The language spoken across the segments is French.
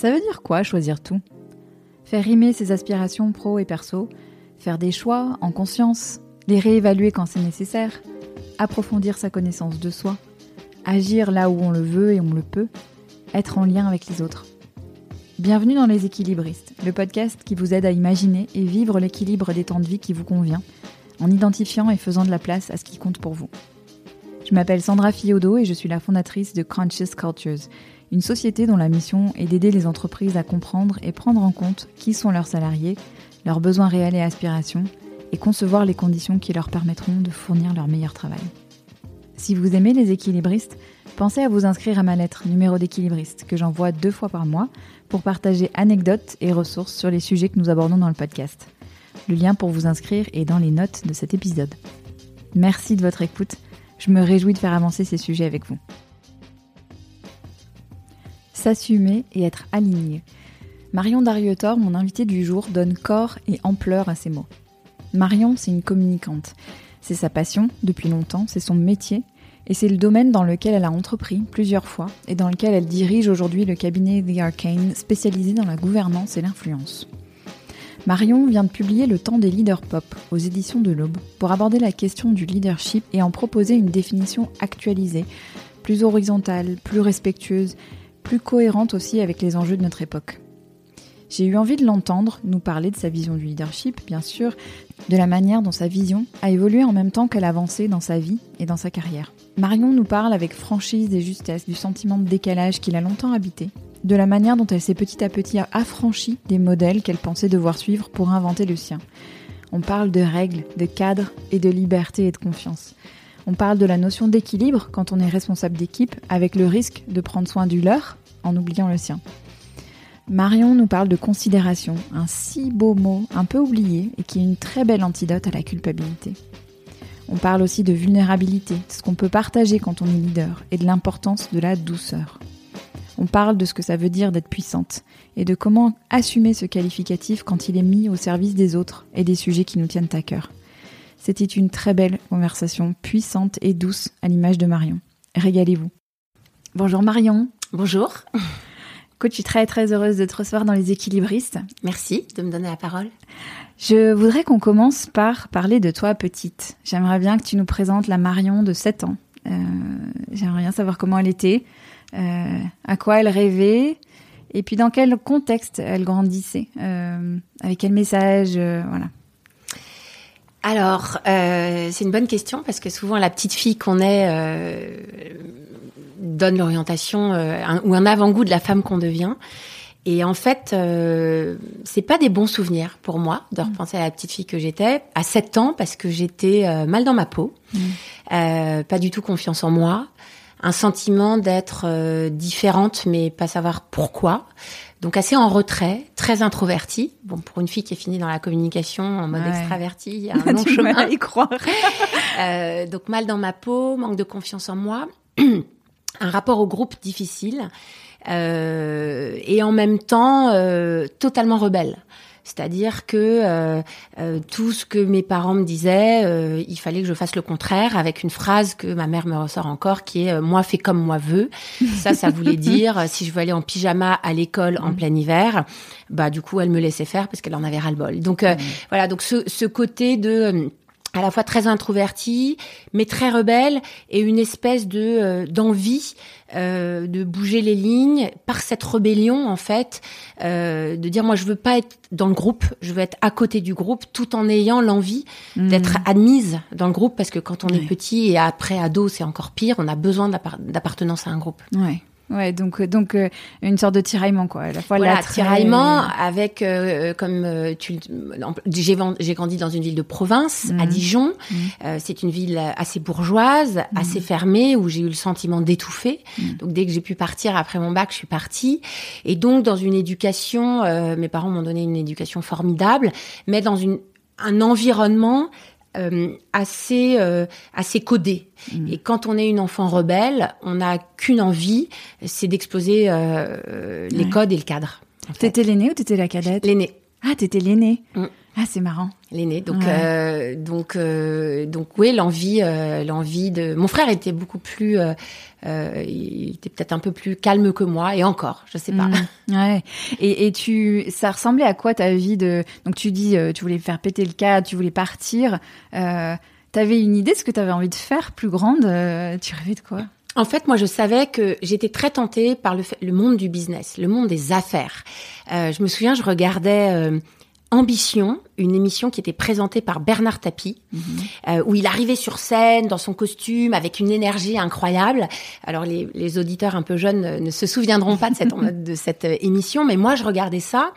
Ça veut dire quoi choisir tout? Faire rimer ses aspirations pro et perso, faire des choix en conscience, les réévaluer quand c'est nécessaire, approfondir sa connaissance de soi, agir là où on le veut et on le peut, être en lien avec les autres. Bienvenue dans Les Équilibristes, le podcast qui vous aide à imaginer et vivre l'équilibre des temps de vie qui vous convient, en identifiant et faisant de la place à ce qui compte pour vous. Je m'appelle Sandra Fiodo et je suis la fondatrice de Conscious Cultures, une société dont la mission est d'aider les entreprises à comprendre et prendre en compte qui sont leurs salariés, leurs besoins réels et aspirations, et concevoir les conditions qui leur permettront de fournir leur meilleur travail. Si vous aimez les équilibristes, pensez à vous inscrire à ma lettre numéro d'équilibriste que j'envoie deux fois par mois pour partager anecdotes et ressources sur les sujets que nous abordons dans le podcast. Le lien pour vous inscrire est dans les notes de cet épisode. Merci de votre écoute je me réjouis de faire avancer ces sujets avec vous. S'assumer et être aligné. Marion Dariotor, mon invitée du jour, donne corps et ampleur à ces mots. Marion, c'est une communicante. C'est sa passion depuis longtemps, c'est son métier, et c'est le domaine dans lequel elle a entrepris plusieurs fois et dans lequel elle dirige aujourd'hui le cabinet The Arcane spécialisé dans la gouvernance et l'influence. Marion vient de publier Le temps des leaders pop aux éditions de l'Aube pour aborder la question du leadership et en proposer une définition actualisée, plus horizontale, plus respectueuse, plus cohérente aussi avec les enjeux de notre époque. J'ai eu envie de l'entendre nous parler de sa vision du leadership, bien sûr, de la manière dont sa vision a évolué en même temps qu'elle avançait dans sa vie et dans sa carrière. Marion nous parle avec franchise et justesse du sentiment de décalage qu'il a longtemps habité de la manière dont elle s'est petit à petit affranchie des modèles qu'elle pensait devoir suivre pour inventer le sien. On parle de règles, de cadres et de liberté et de confiance. On parle de la notion d'équilibre quand on est responsable d'équipe, avec le risque de prendre soin du leur en oubliant le sien. Marion nous parle de considération, un si beau mot, un peu oublié, et qui est une très belle antidote à la culpabilité. On parle aussi de vulnérabilité, ce qu'on peut partager quand on est leader, et de l'importance de la douceur. On parle de ce que ça veut dire d'être puissante et de comment assumer ce qualificatif quand il est mis au service des autres et des sujets qui nous tiennent à cœur. C'était une très belle conversation, puissante et douce à l'image de Marion. Régalez-vous. Bonjour Marion. Bonjour. Écoute, je suis très très heureuse de te recevoir dans les équilibristes. Merci de me donner la parole. Je voudrais qu'on commence par parler de toi petite. J'aimerais bien que tu nous présentes la Marion de 7 ans. Euh, j'aimerais bien savoir comment elle était, euh, à quoi elle rêvait, et puis dans quel contexte elle grandissait, euh, avec quel message, voilà. Alors, c'est une bonne question parce que souvent la petite fille qu'on est donne l'orientation ou un avant-goût de la femme qu'on devient. Et en fait, euh, c'est pas des bons souvenirs pour moi de repenser à la petite fille que j'étais à 7 ans parce que j'étais mal dans ma peau, euh, pas du tout confiance en moi, un sentiment d'être euh, différente, mais pas savoir pourquoi. Donc assez en retrait, très introvertie. Bon, pour une fille qui est finie dans la communication en mode extraverti, il y a un long chemin à y croire. euh, donc mal dans ma peau, manque de confiance en moi, un rapport au groupe difficile euh, et en même temps euh, totalement rebelle. C'est-à-dire que euh, euh, tout ce que mes parents me disaient, euh, il fallait que je fasse le contraire avec une phrase que ma mère me ressort encore qui est moi fais comme moi veux. Ça, ça voulait dire si je veux aller en pyjama à l'école en plein hiver, bah du coup elle me laissait faire parce qu'elle en avait ras le bol. Donc voilà, donc ce, ce côté de à la fois très introverti, mais très rebelle, et une espèce de euh, d'envie euh, de bouger les lignes par cette rébellion en fait, euh, de dire moi je veux pas être dans le groupe, je veux être à côté du groupe, tout en ayant l'envie mmh. d'être admise dans le groupe, parce que quand on est petit et après ado c'est encore pire, on a besoin d'appartenance à un groupe. Ouais. Ouais, donc euh, donc euh, une sorte de tiraillement quoi. À la fois voilà, tiraillement avec euh, comme tu j'ai j'ai grandi dans une ville de province à mhm. Dijon. Mhm. c'est une ville assez bourgeoise, mhm. assez fermée où j'ai eu le sentiment d'étouffer. Donc dès que j'ai pu partir après mon bac, je suis partie et donc dans une éducation mes parents m'ont donné une éducation formidable, mais dans une un environnement euh, assez euh, assez codé. Mm. Et quand on est une enfant rebelle, on n'a qu'une envie, c'est d'exploser euh, les codes et le cadre. T'étais l'aînée ou t'étais la cadette? L'aînée. Ah, t'étais l'aînée. Mm. Ah, c'est marrant. L'aîné. Donc, euh, donc, euh, donc, oui, l'envie, euh, l'envie de. Mon frère était beaucoup plus. Euh, il était peut-être un peu plus calme que moi, et encore, je sais pas. Mmh. ouais. Et, et tu, ça ressemblait à quoi ta vie de. Donc, tu dis, tu voulais faire péter le cadre, tu voulais partir. T'avais une idée de ce que t'avais envie de faire plus grande Tu rêvais de quoi? En fait, moi, je savais que j'étais très tentée par le, le, monde du business, le monde des affaires. Euh, je me souviens, je regardais euh, Ambition, une émission qui était présentée par Bernard Tapie, -hmm. euh, où il arrivait sur scène dans son costume avec une énergie incroyable. Alors les, les auditeurs un peu jeunes ne se souviendront pas de cette, de cette émission, mais moi je regardais ça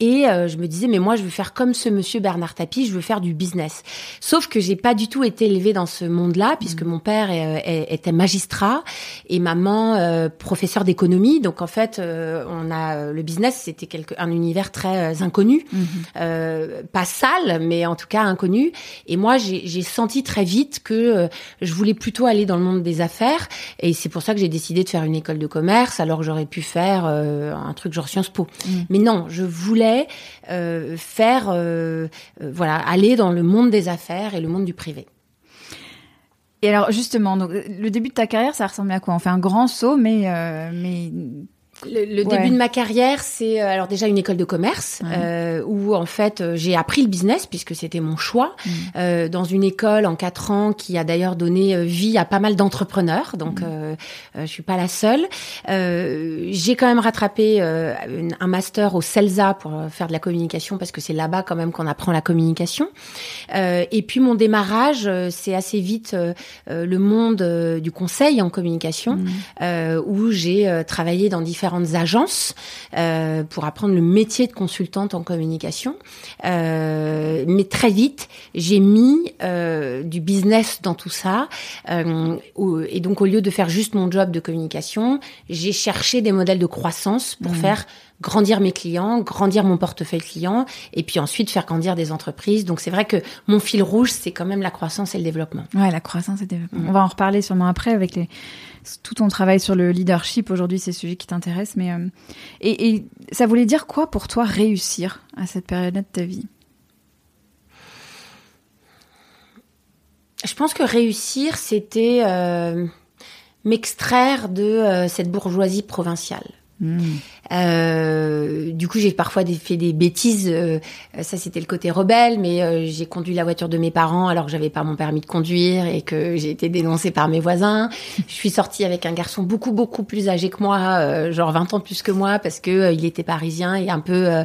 et euh, je me disais, mais moi, je veux faire comme ce monsieur Bernard Tapie, je veux faire du business. Sauf que j'ai pas du tout été élevée dans ce monde-là, puisque mmh. mon père est, est, était magistrat et maman euh, professeur d'économie. Donc en fait, euh, on a le business, c'était quelque un univers très inconnu, mmh. pas sale, mais en tout cas inconnu. Et moi, j'ai senti très vite que je voulais plutôt aller dans le monde des affaires. Et c'est pour ça que j'ai décidé de faire une école de commerce, alors que j'aurais pu faire un truc genre Sciences Po. Mmh. Mais non, je voulais euh, faire, euh, euh, voilà, aller dans le monde des affaires et le monde du privé. Et alors justement, donc le début de ta carrière, ça ressemblait à quoi? On fait un grand saut, mais mais le, le ouais. début de ma carrière, c'est euh, alors déjà une école de commerce ouais. euh, où en fait euh, j'ai appris le business puisque c'était mon choix mmh. euh, dans une école en quatre ans qui a d'ailleurs donné euh, vie à pas mal d'entrepreneurs. Donc mmh. je suis pas la seule. j'ai quand même rattrapé un master au CELSA pour faire de la communication parce que c'est là-bas quand même qu'on apprend la communication. et puis mon démarrage, c'est assez vite le monde du conseil en communication mmh. où j'ai travaillé dans différents différentes agences euh, pour apprendre le métier de consultante en communication. Euh, mais très vite, j'ai mis euh, du business dans tout ça. Et donc, au lieu de faire juste mon job de communication, j'ai cherché des modèles de croissance pour mmh. faire grandir mes clients, grandir mon portefeuille client, et puis ensuite faire grandir des entreprises. Donc c'est vrai que mon fil rouge, c'est quand même la croissance et le développement. Ouais, la croissance et le développement. Mmh. On va en reparler sûrement après avec les tout ton travail sur le leadership. Aujourd'hui, c'est celui qui t'intéresse. Mais euh... et, et ça voulait dire quoi pour toi réussir à cette période-là de ta vie? Je pense que réussir, c'était euh, m'extraire de euh, cette bourgeoisie provinciale. Mmh. Euh, du coup, j'ai parfois des, fait des bêtises. Euh, ça, c'était le côté rebelle, mais euh, j'ai conduit la voiture de mes parents alors que j'avais pas mon permis de conduire et que j'ai été dénoncée par mes voisins. Je suis sortie avec un garçon beaucoup beaucoup plus âgé que moi, genre 20 ans plus que moi, parce que il était parisien et un peu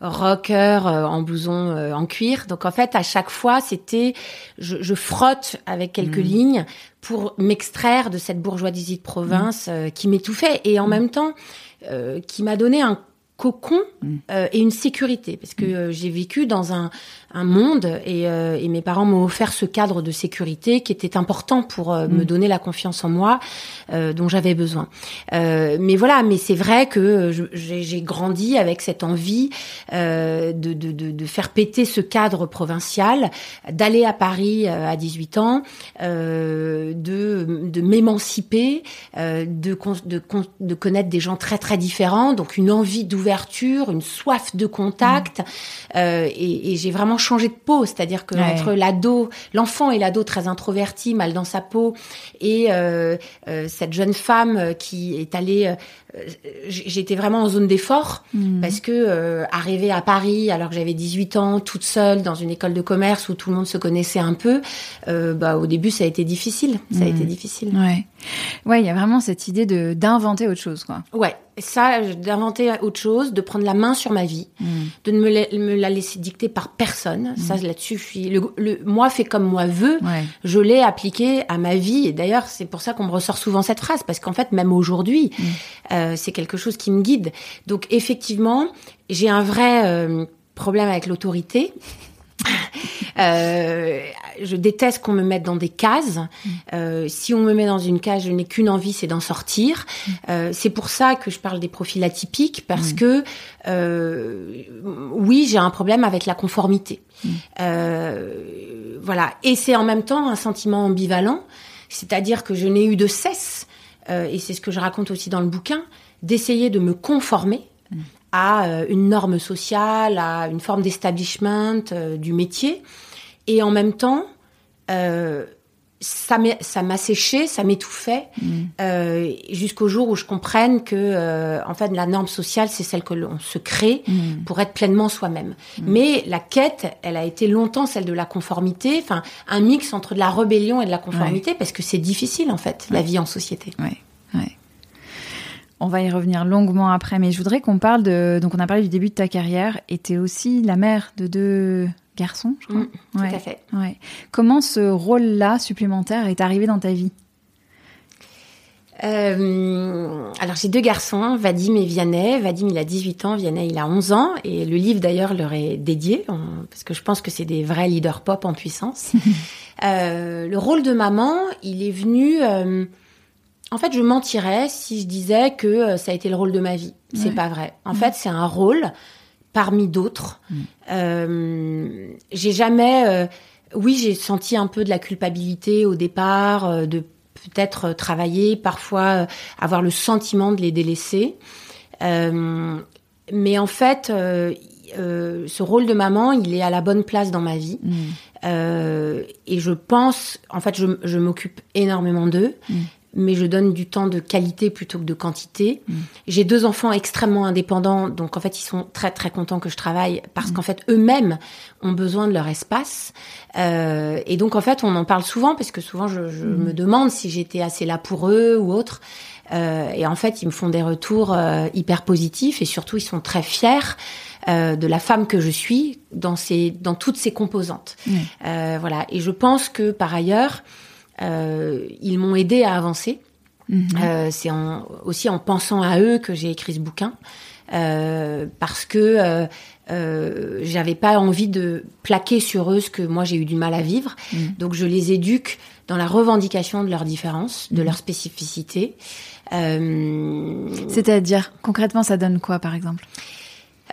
rocker en blouson en cuir. Donc en fait, à chaque fois, c'était je, je, frotte avec quelques mmh. lignes pour m'extraire de cette bourgeoisie de province mmh. qui m'étouffait et en mmh. même temps qui m'a donné un cocon mmh. euh, et une sécurité parce que euh, j'ai vécu dans un, un monde et, euh, et, mes parents m'ont offert ce cadre de sécurité qui était important pour euh, mmh. me donner la confiance en moi euh, dont j'avais besoin. mais voilà, mais c'est vrai que j'ai grandi avec cette envie de, de, de, de, faire péter ce cadre provincial, d'aller à Paris à 18 ans, de, de m'émanciper, de, de, de connaître des gens très très différents, donc une envie d'ouverture, une soif de contact. Mmh. Euh, et, et j'ai vraiment changé de peau, c'est-à-dire que ouais. entre l'ado, l'enfant et l'ado très introverti, mal dans sa peau, et euh, euh, cette jeune femme qui est allée euh, j'étais vraiment en zone d'effort mmh. parce que euh, arriver à Paris alors que j'avais 18 ans toute seule dans une école de commerce où tout le monde se connaissait un peu euh, bah au début ça a été difficile. Ça mmh. a été difficile. Ouais. Ouais il y a vraiment cette idée de d'inventer autre chose quoi. Ouais. Ça d'inventer autre chose de prendre la main sur ma vie mmh. de ne me la, me la, laisser dicter par personne. Ça là-dessus je suis le, le, moi fait comme moi veut. Ouais. je l'ai appliqué à ma vie. Et d'ailleurs c'est pour ça qu'on me ressort souvent cette phrase parce qu'en fait même aujourd'hui euh, c'est quelque chose qui me guide. Donc effectivement, j'ai un vrai euh, problème avec l'autorité. euh, je déteste qu'on me mette dans des cases. Euh, si on me met dans une case, je n'ai qu'une envie, c'est d'en sortir. Euh, c'est pour ça que je parle des profils atypiques, parce mmh. que euh, oui, j'ai un problème avec la conformité. Voilà, et c'est en même temps un sentiment ambivalent, c'est-à-dire que je n'ai eu de cesse, et c'est ce que je raconte aussi dans le bouquin, d'essayer de me conformer à euh, une norme sociale, à une forme d'establishment euh, du métier. Et en même temps, euh, ça m'a séché, ça m'étouffait, Mm. euh, jusqu'au jour où je comprenne que, euh, en fait, la norme sociale, c'est celle que l'on se crée Mm. pour être pleinement soi-même. Mais la quête, elle a été longtemps celle de la conformité, enfin, un mix entre de la rébellion et de la conformité, parce que c'est difficile, en fait, la vie en société. Ouais. On va y revenir longuement après, mais je voudrais qu'on parle de. Donc, on a parlé du début de ta carrière, et t'es aussi la mère de deux garçons, je crois. Mm, Tout Ouais, à fait. ouais. Comment ce rôle-là supplémentaire est arrivé dans ta vie? Euh, alors j'ai deux garçons, Vadim et Vianney. Vadim il a 18 ans, Vianney il a 11 ans et le livre d'ailleurs leur est dédié parce que je pense que c'est des vrais leaders pop en puissance. Euh, le rôle de maman, il est venu. euh, en fait, je mentirais si je disais que ça a été le rôle de ma vie. C'est Ouais. pas vrai. En fait, c'est un rôle parmi d'autres. Mm. Euh, j'ai jamais. euh, oui, j'ai senti un peu de la culpabilité au départ, euh, de peut-être travailler, parfois avoir le sentiment de les délaisser. Mais en fait, ce rôle de maman, il est à la bonne place dans ma vie. Mm. Et je pense, en fait, je, je m'occupe énormément d'eux, Mm. Mais je donne du temps de qualité plutôt que de quantité. Mm. J'ai deux enfants extrêmement indépendants, donc en fait, ils sont très très contents que je travaille Mm. parce qu'en fait, eux-mêmes ont besoin de leur espace. Euh, et donc, en fait, on en parle souvent parce que souvent, je, je Mm. me demande si j'étais assez là pour eux ou autre. Euh, et en fait, ils me font des retours euh, hyper positifs et surtout, ils sont très fiers euh, de la femme que je suis dans ces, dans toutes ses composantes. Euh, voilà. Et je pense que par ailleurs, ils m'ont aidé à avancer. Mhm. Euh, c'est en, aussi en pensant à eux que j'ai écrit ce bouquin. Euh, parce que euh, euh, j'avais pas envie de plaquer sur eux ce que moi j'ai eu du mal à vivre. Mhm. Donc je les éduque dans la revendication de leurs différences, de Mhm. leurs spécificités. Euh, C'est-à-dire, concrètement, ça donne quoi, par exemple?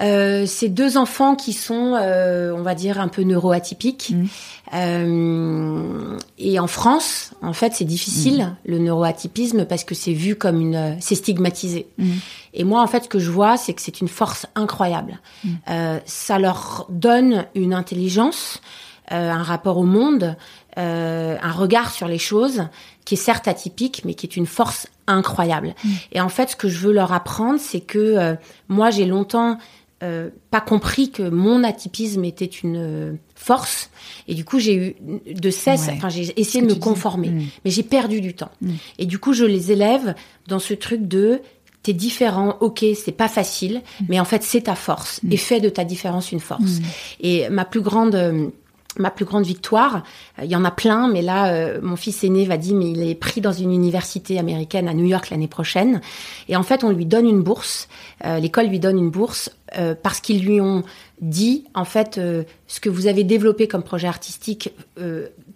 Euh, c'est deux enfants qui sont, euh, on va dire, un peu neuroatypiques. Mhm. Euh, et en France, en fait, c'est difficile le neuroatypisme parce que c'est vu comme une, c'est stigmatisé. Mhm. Et moi, en fait, ce que je vois, c'est que c'est une force incroyable. Euh, ça leur donne une intelligence, euh, un rapport au monde, euh, un regard sur les choses qui est certes atypique, mais qui est une force incroyable. Et en fait, ce que je veux leur apprendre, c'est que euh, moi, j'ai longtemps euh, pas compris que mon atypisme était une euh, force. Et du coup, j'ai eu de cesse, Ouais. enfin, j'ai essayé de me conformer. Mm. Mais j'ai perdu du temps. Mm. Et du coup, je les élève dans ce truc de t'es différent, ok, c'est pas facile, mais en fait, c'est ta force. Mm. Et fais de ta différence une force. Mm. Et ma plus grande euh, ma plus grande victoire, euh, il y en a plein, mais là, euh, mon fils aîné va dire, mais il est pris dans une université américaine à New York l'année prochaine. Et en fait, on lui donne une bourse. euh, L'école lui donne une bourse euh, parce qu'ils lui ont dit, en fait, ce que vous avez développé comme projet artistique,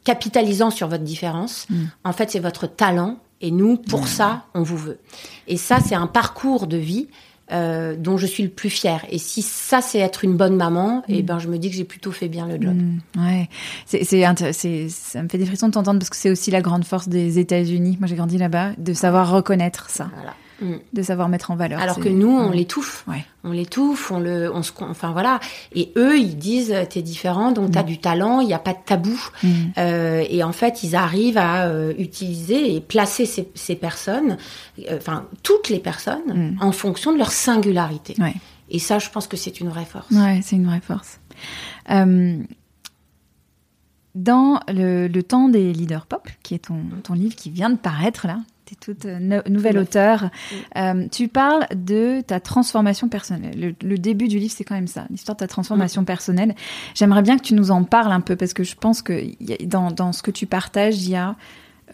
capitalisant sur votre différence, Mm. en fait, c'est votre talent. Et nous, pour ça, on vous veut. Et ça, c'est un parcours de vie euh, dont je suis le plus fière. Et si ça, c'est être une bonne maman, eh ben, je me dis que j'ai plutôt fait bien le job. Mm, ouais, c'est, c'est, intér- c'est- ça me fait des frissons de t'entendre parce que c'est aussi la grande force des États-Unis. Moi, j'ai grandi là-bas, de savoir reconnaître ça, Voilà. Mm. de savoir mettre en valeur. Alors que nous, on l'étouffe. Ouais. On l'étouffe, on le, on se, enfin voilà. Et eux, ils disent, euh, t'es différent, donc t'as du talent, il n'y a pas de tabou. Mm. Euh, et en fait, ils arrivent à euh, utiliser et placer ces, ces personnes, euh, enfin toutes les personnes, Mm. en fonction de leur singularité. Ouais. Et ça, je pense que c'est une vraie force. Ouais, c'est une vraie force. Dans le, le temps des leaders pop, qui est ton, ton livre qui vient de paraître là, tu es toute euh, no- nouvelle auteure, euh, tu parles de ta transformation personnelle. Le, le début du livre, c'est quand même ça, l'histoire de ta transformation personnelle. J'aimerais bien que tu nous en parles un peu, parce que je pense que y a- dans, dans ce que tu partages, il y a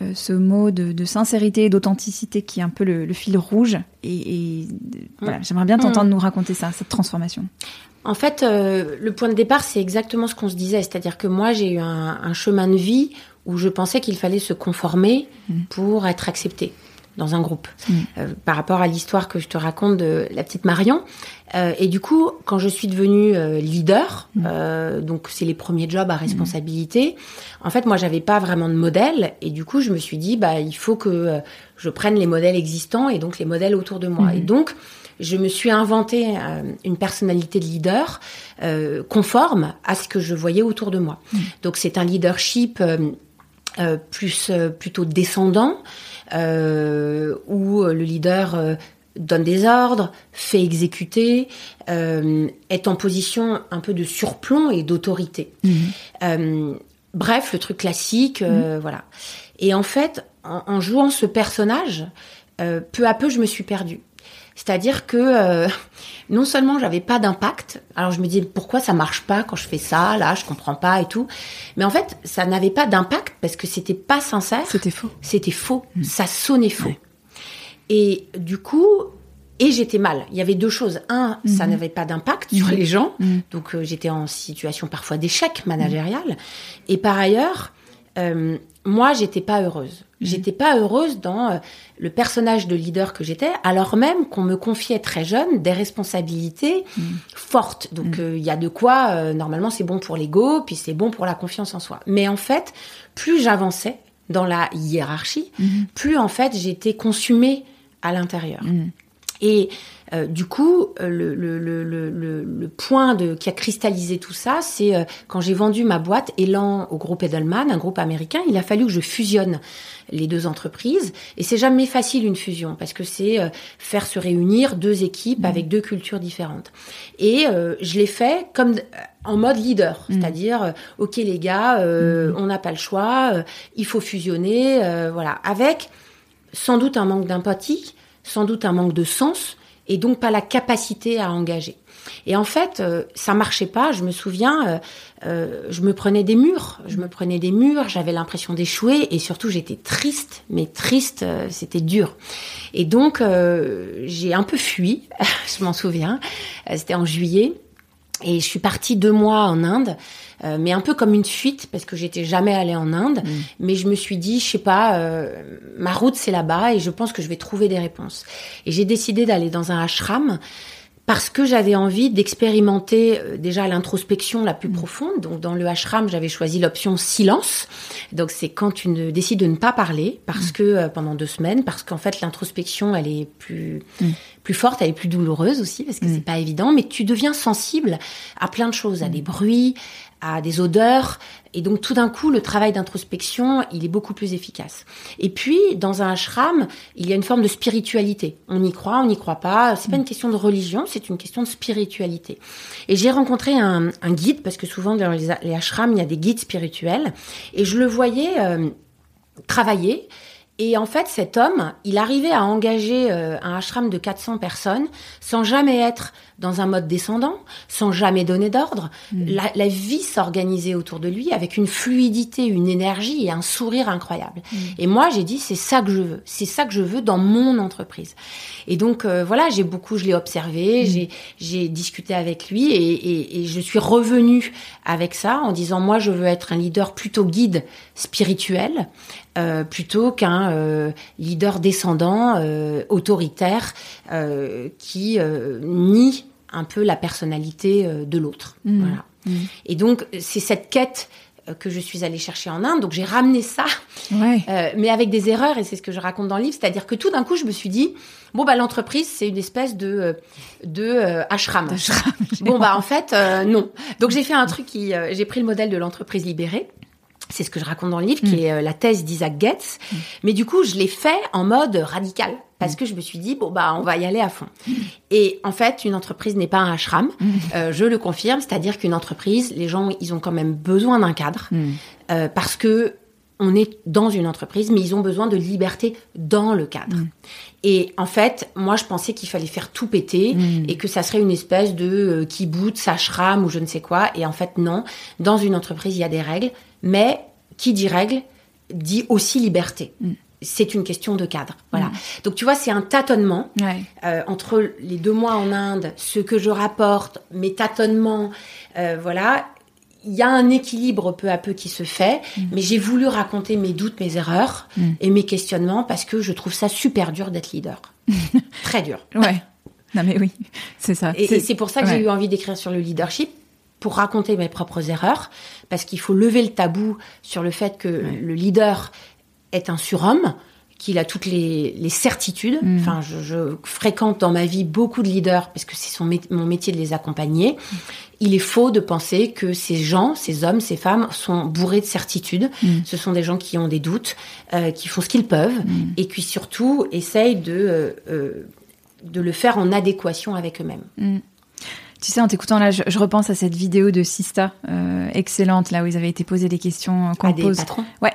euh, ce mot de, de sincérité et d'authenticité qui est un peu le, le fil rouge. Et, et, voilà, j'aimerais bien t'entendre nous raconter ça, cette transformation. En fait, euh, le point de départ, c'est exactement ce qu'on se disait. C'est-à-dire que moi, j'ai eu un, un chemin de vie où je pensais qu'il fallait se conformer Mm. pour être accepté dans un groupe. Mm. Euh, par rapport à l'histoire que je te raconte de la petite Marion. Euh, et du coup, quand je suis devenue euh, leader, Mm. donc c'est les premiers jobs à responsabilité, en fait, moi, j'avais pas vraiment de modèle. Et du coup, je me suis dit, bah, il faut que je prenne les modèles existants et donc les modèles autour de moi. Et donc, je me suis inventé une personnalité de leader conforme à ce que je voyais autour de moi. Donc c'est un leadership plus plutôt descendant où le leader donne des ordres, fait exécuter, euh, est en position un peu de surplomb et d'autorité. Mhm. Euh, bref, le truc classique, euh, mhm. voilà. Et en fait, en, jouant ce personnage, peu à peu, je me suis perdue. C'est-à-dire que non seulement j'avais pas d'impact, alors je me disais pourquoi ça marche pas quand je fais ça, là, je comprends pas et tout. Mais en fait, ça n'avait pas d'impact parce que c'était pas sincère. C'était faux. C'était faux. Mhm. Ça sonnait faux. Et du coup, et j'étais mal. Il y avait deux choses. Un, ça mhm. n'avait pas d'impact sur les gens, mhm. donc euh, j'étais en situation parfois d'échec managérial. Et par ailleurs, euh, moi, j'étais pas heureuse. J'étais pas heureuse dans euh, le personnage de leader que j'étais, alors même qu'on me confiait très jeune des responsabilités fortes. Donc il y a de quoi. normalement, c'est bon pour l'ego, puis c'est bon pour la confiance en soi. Mais en fait, plus j'avançais dans la hiérarchie, plus en fait j'étais consumée à l'intérieur. Et euh, du coup, euh, le, le, le, le, point de, qui a cristallisé tout ça, c'est euh, quand j'ai vendu ma boîte Elan au groupe Edelman, un groupe américain, il a fallu que je fusionne les deux entreprises. Et c'est jamais facile une fusion parce que c'est faire se réunir deux équipes mm. avec deux cultures différentes. Et je l'ai fait comme en mode leader, mm. c'est-à-dire, ok les gars, on n'a pas le choix, il faut fusionner, voilà, avec sans doute un manque d'empathie, sans doute un manque de sens et donc pas la capacité à engager. Et en fait, euh, ça marchait pas. Je me souviens, euh, euh, je me prenais des murs, je me prenais des murs, j'avais l'impression d'échouer et surtout j'étais triste, mais triste, c'était dur. Et donc j'ai un peu fui, je m'en souviens. C'était en juillet et je suis partie deux mois en Inde, euh, mais un peu comme une fuite parce que j'étais jamais allée en Inde. Mm. Mais je me suis dit, je sais pas, euh, ma route c'est là-bas et je pense que je vais trouver des réponses. Et j'ai décidé d'aller dans un ashram parce que j'avais envie d'expérimenter euh, déjà l'introspection la plus mm. profonde. Donc dans le ashram, j'avais choisi l'option silence. Donc c'est quand tu ne, décides de ne pas parler parce mm. que euh, pendant deux semaines, parce qu'en fait l'introspection elle est plus mm. plus forte, elle est plus douloureuse aussi parce que c'est pas évident, mais tu deviens sensible à plein de choses, à des bruits, à des odeurs. Et donc tout d'un coup, le travail d'introspection, il est beaucoup plus efficace. Et puis, dans un ashram, il y a une forme de spiritualité. On y croit, on n'y croit pas. C'est pas une question de religion, c'est une question de spiritualité. Et j'ai rencontré un, guide, parce que souvent dans les, ashrams, il y a des guides spirituels. Et je le voyais euh, travailler. Et en fait, cet homme, il arrivait à engager euh, un ashram de 400 personnes sans jamais être dans un mode descendant, sans jamais donner d'ordre. Hmm. La, vie s'organisait autour de lui avec une fluidité, une énergie et un sourire incroyable. Hmm. Et moi, j'ai dit, c'est ça que je veux. C'est ça que je veux dans mon entreprise. Et donc, euh, voilà, j'ai beaucoup, je l'ai observé, hmm. j'ai discuté avec lui et, et, et je suis revenue avec ça en disant, moi, je veux être un leader plutôt guide spirituel, euh, plutôt qu'un euh, leader descendant, euh, autoritaire, euh, qui nie un peu la personnalité euh, de l'autre. Mmh. Voilà. Mmh. Et donc, c'est cette quête euh, que je suis allée chercher en Inde. Donc j'ai ramené ça, euh, mais avec des erreurs, et c'est ce que je raconte dans le livre. C'est-à-dire que tout d'un coup, je me suis dit, bon, bah l'entreprise, c'est une espèce de, de ashram. bon, bah en fait, non. Donc j'ai fait un truc qui... j'ai pris le modèle de l'entreprise libérée. C'est ce que je raconte dans le livre, qui mm. est la thèse d'Isaac Getz. Mais du coup, je l'ai fait en mode radical parce mm. que je me suis dit bon bah on va y aller à fond. Et en fait, une entreprise n'est pas un ashram. Euh, je le confirme, c'est-à-dire qu'une entreprise, les gens ils ont quand même besoin d'un cadre euh, parce que on est dans une entreprise, mais ils ont besoin de liberté dans le cadre. Et en fait, moi, je pensais qu'il fallait faire tout péter et que ça serait une espèce de euh, kibbutz, ashram ou je ne sais quoi. Et en fait, non. Dans une entreprise, il y a des règles, mais qui dit règle dit aussi liberté. Mm. C'est une question de cadre. Voilà. Mm. Donc tu vois, c'est un tâtonnement euh, entre les deux mois en Inde, ce que je rapporte, mes tâtonnements, euh, voilà. Il y a un équilibre peu à peu qui se fait, mm. mais j'ai voulu raconter mes doutes, mes erreurs et mes questionnements parce que je trouve ça super dur d'être leader. Très dur. Ouais. Non mais oui, c'est ça. Et c'est pour ça que j'ai eu envie d'écrire sur le leadership pour raconter mes propres erreurs, parce qu'il faut lever le tabou sur le fait que le leader est un surhomme, qu'il a toutes les, les certitudes. Mm. Enfin, je, je fréquente dans ma vie beaucoup de leaders parce que c'est son mon métier de les accompagner. Il est faux de penser que ces gens, ces hommes, ces femmes sont bourrés de certitudes. Mm. Ce sont des gens qui ont des doutes, euh, qui font ce qu'ils peuvent Mm. et qui surtout essayent de, euh, euh, de le faire en adéquation avec eux-mêmes. Tu sais, en t'écoutant là, je, je repense à cette vidéo de Sista, euh, excellente, là où ils avaient été posés des questions qu'on pose. patrons. Ouais.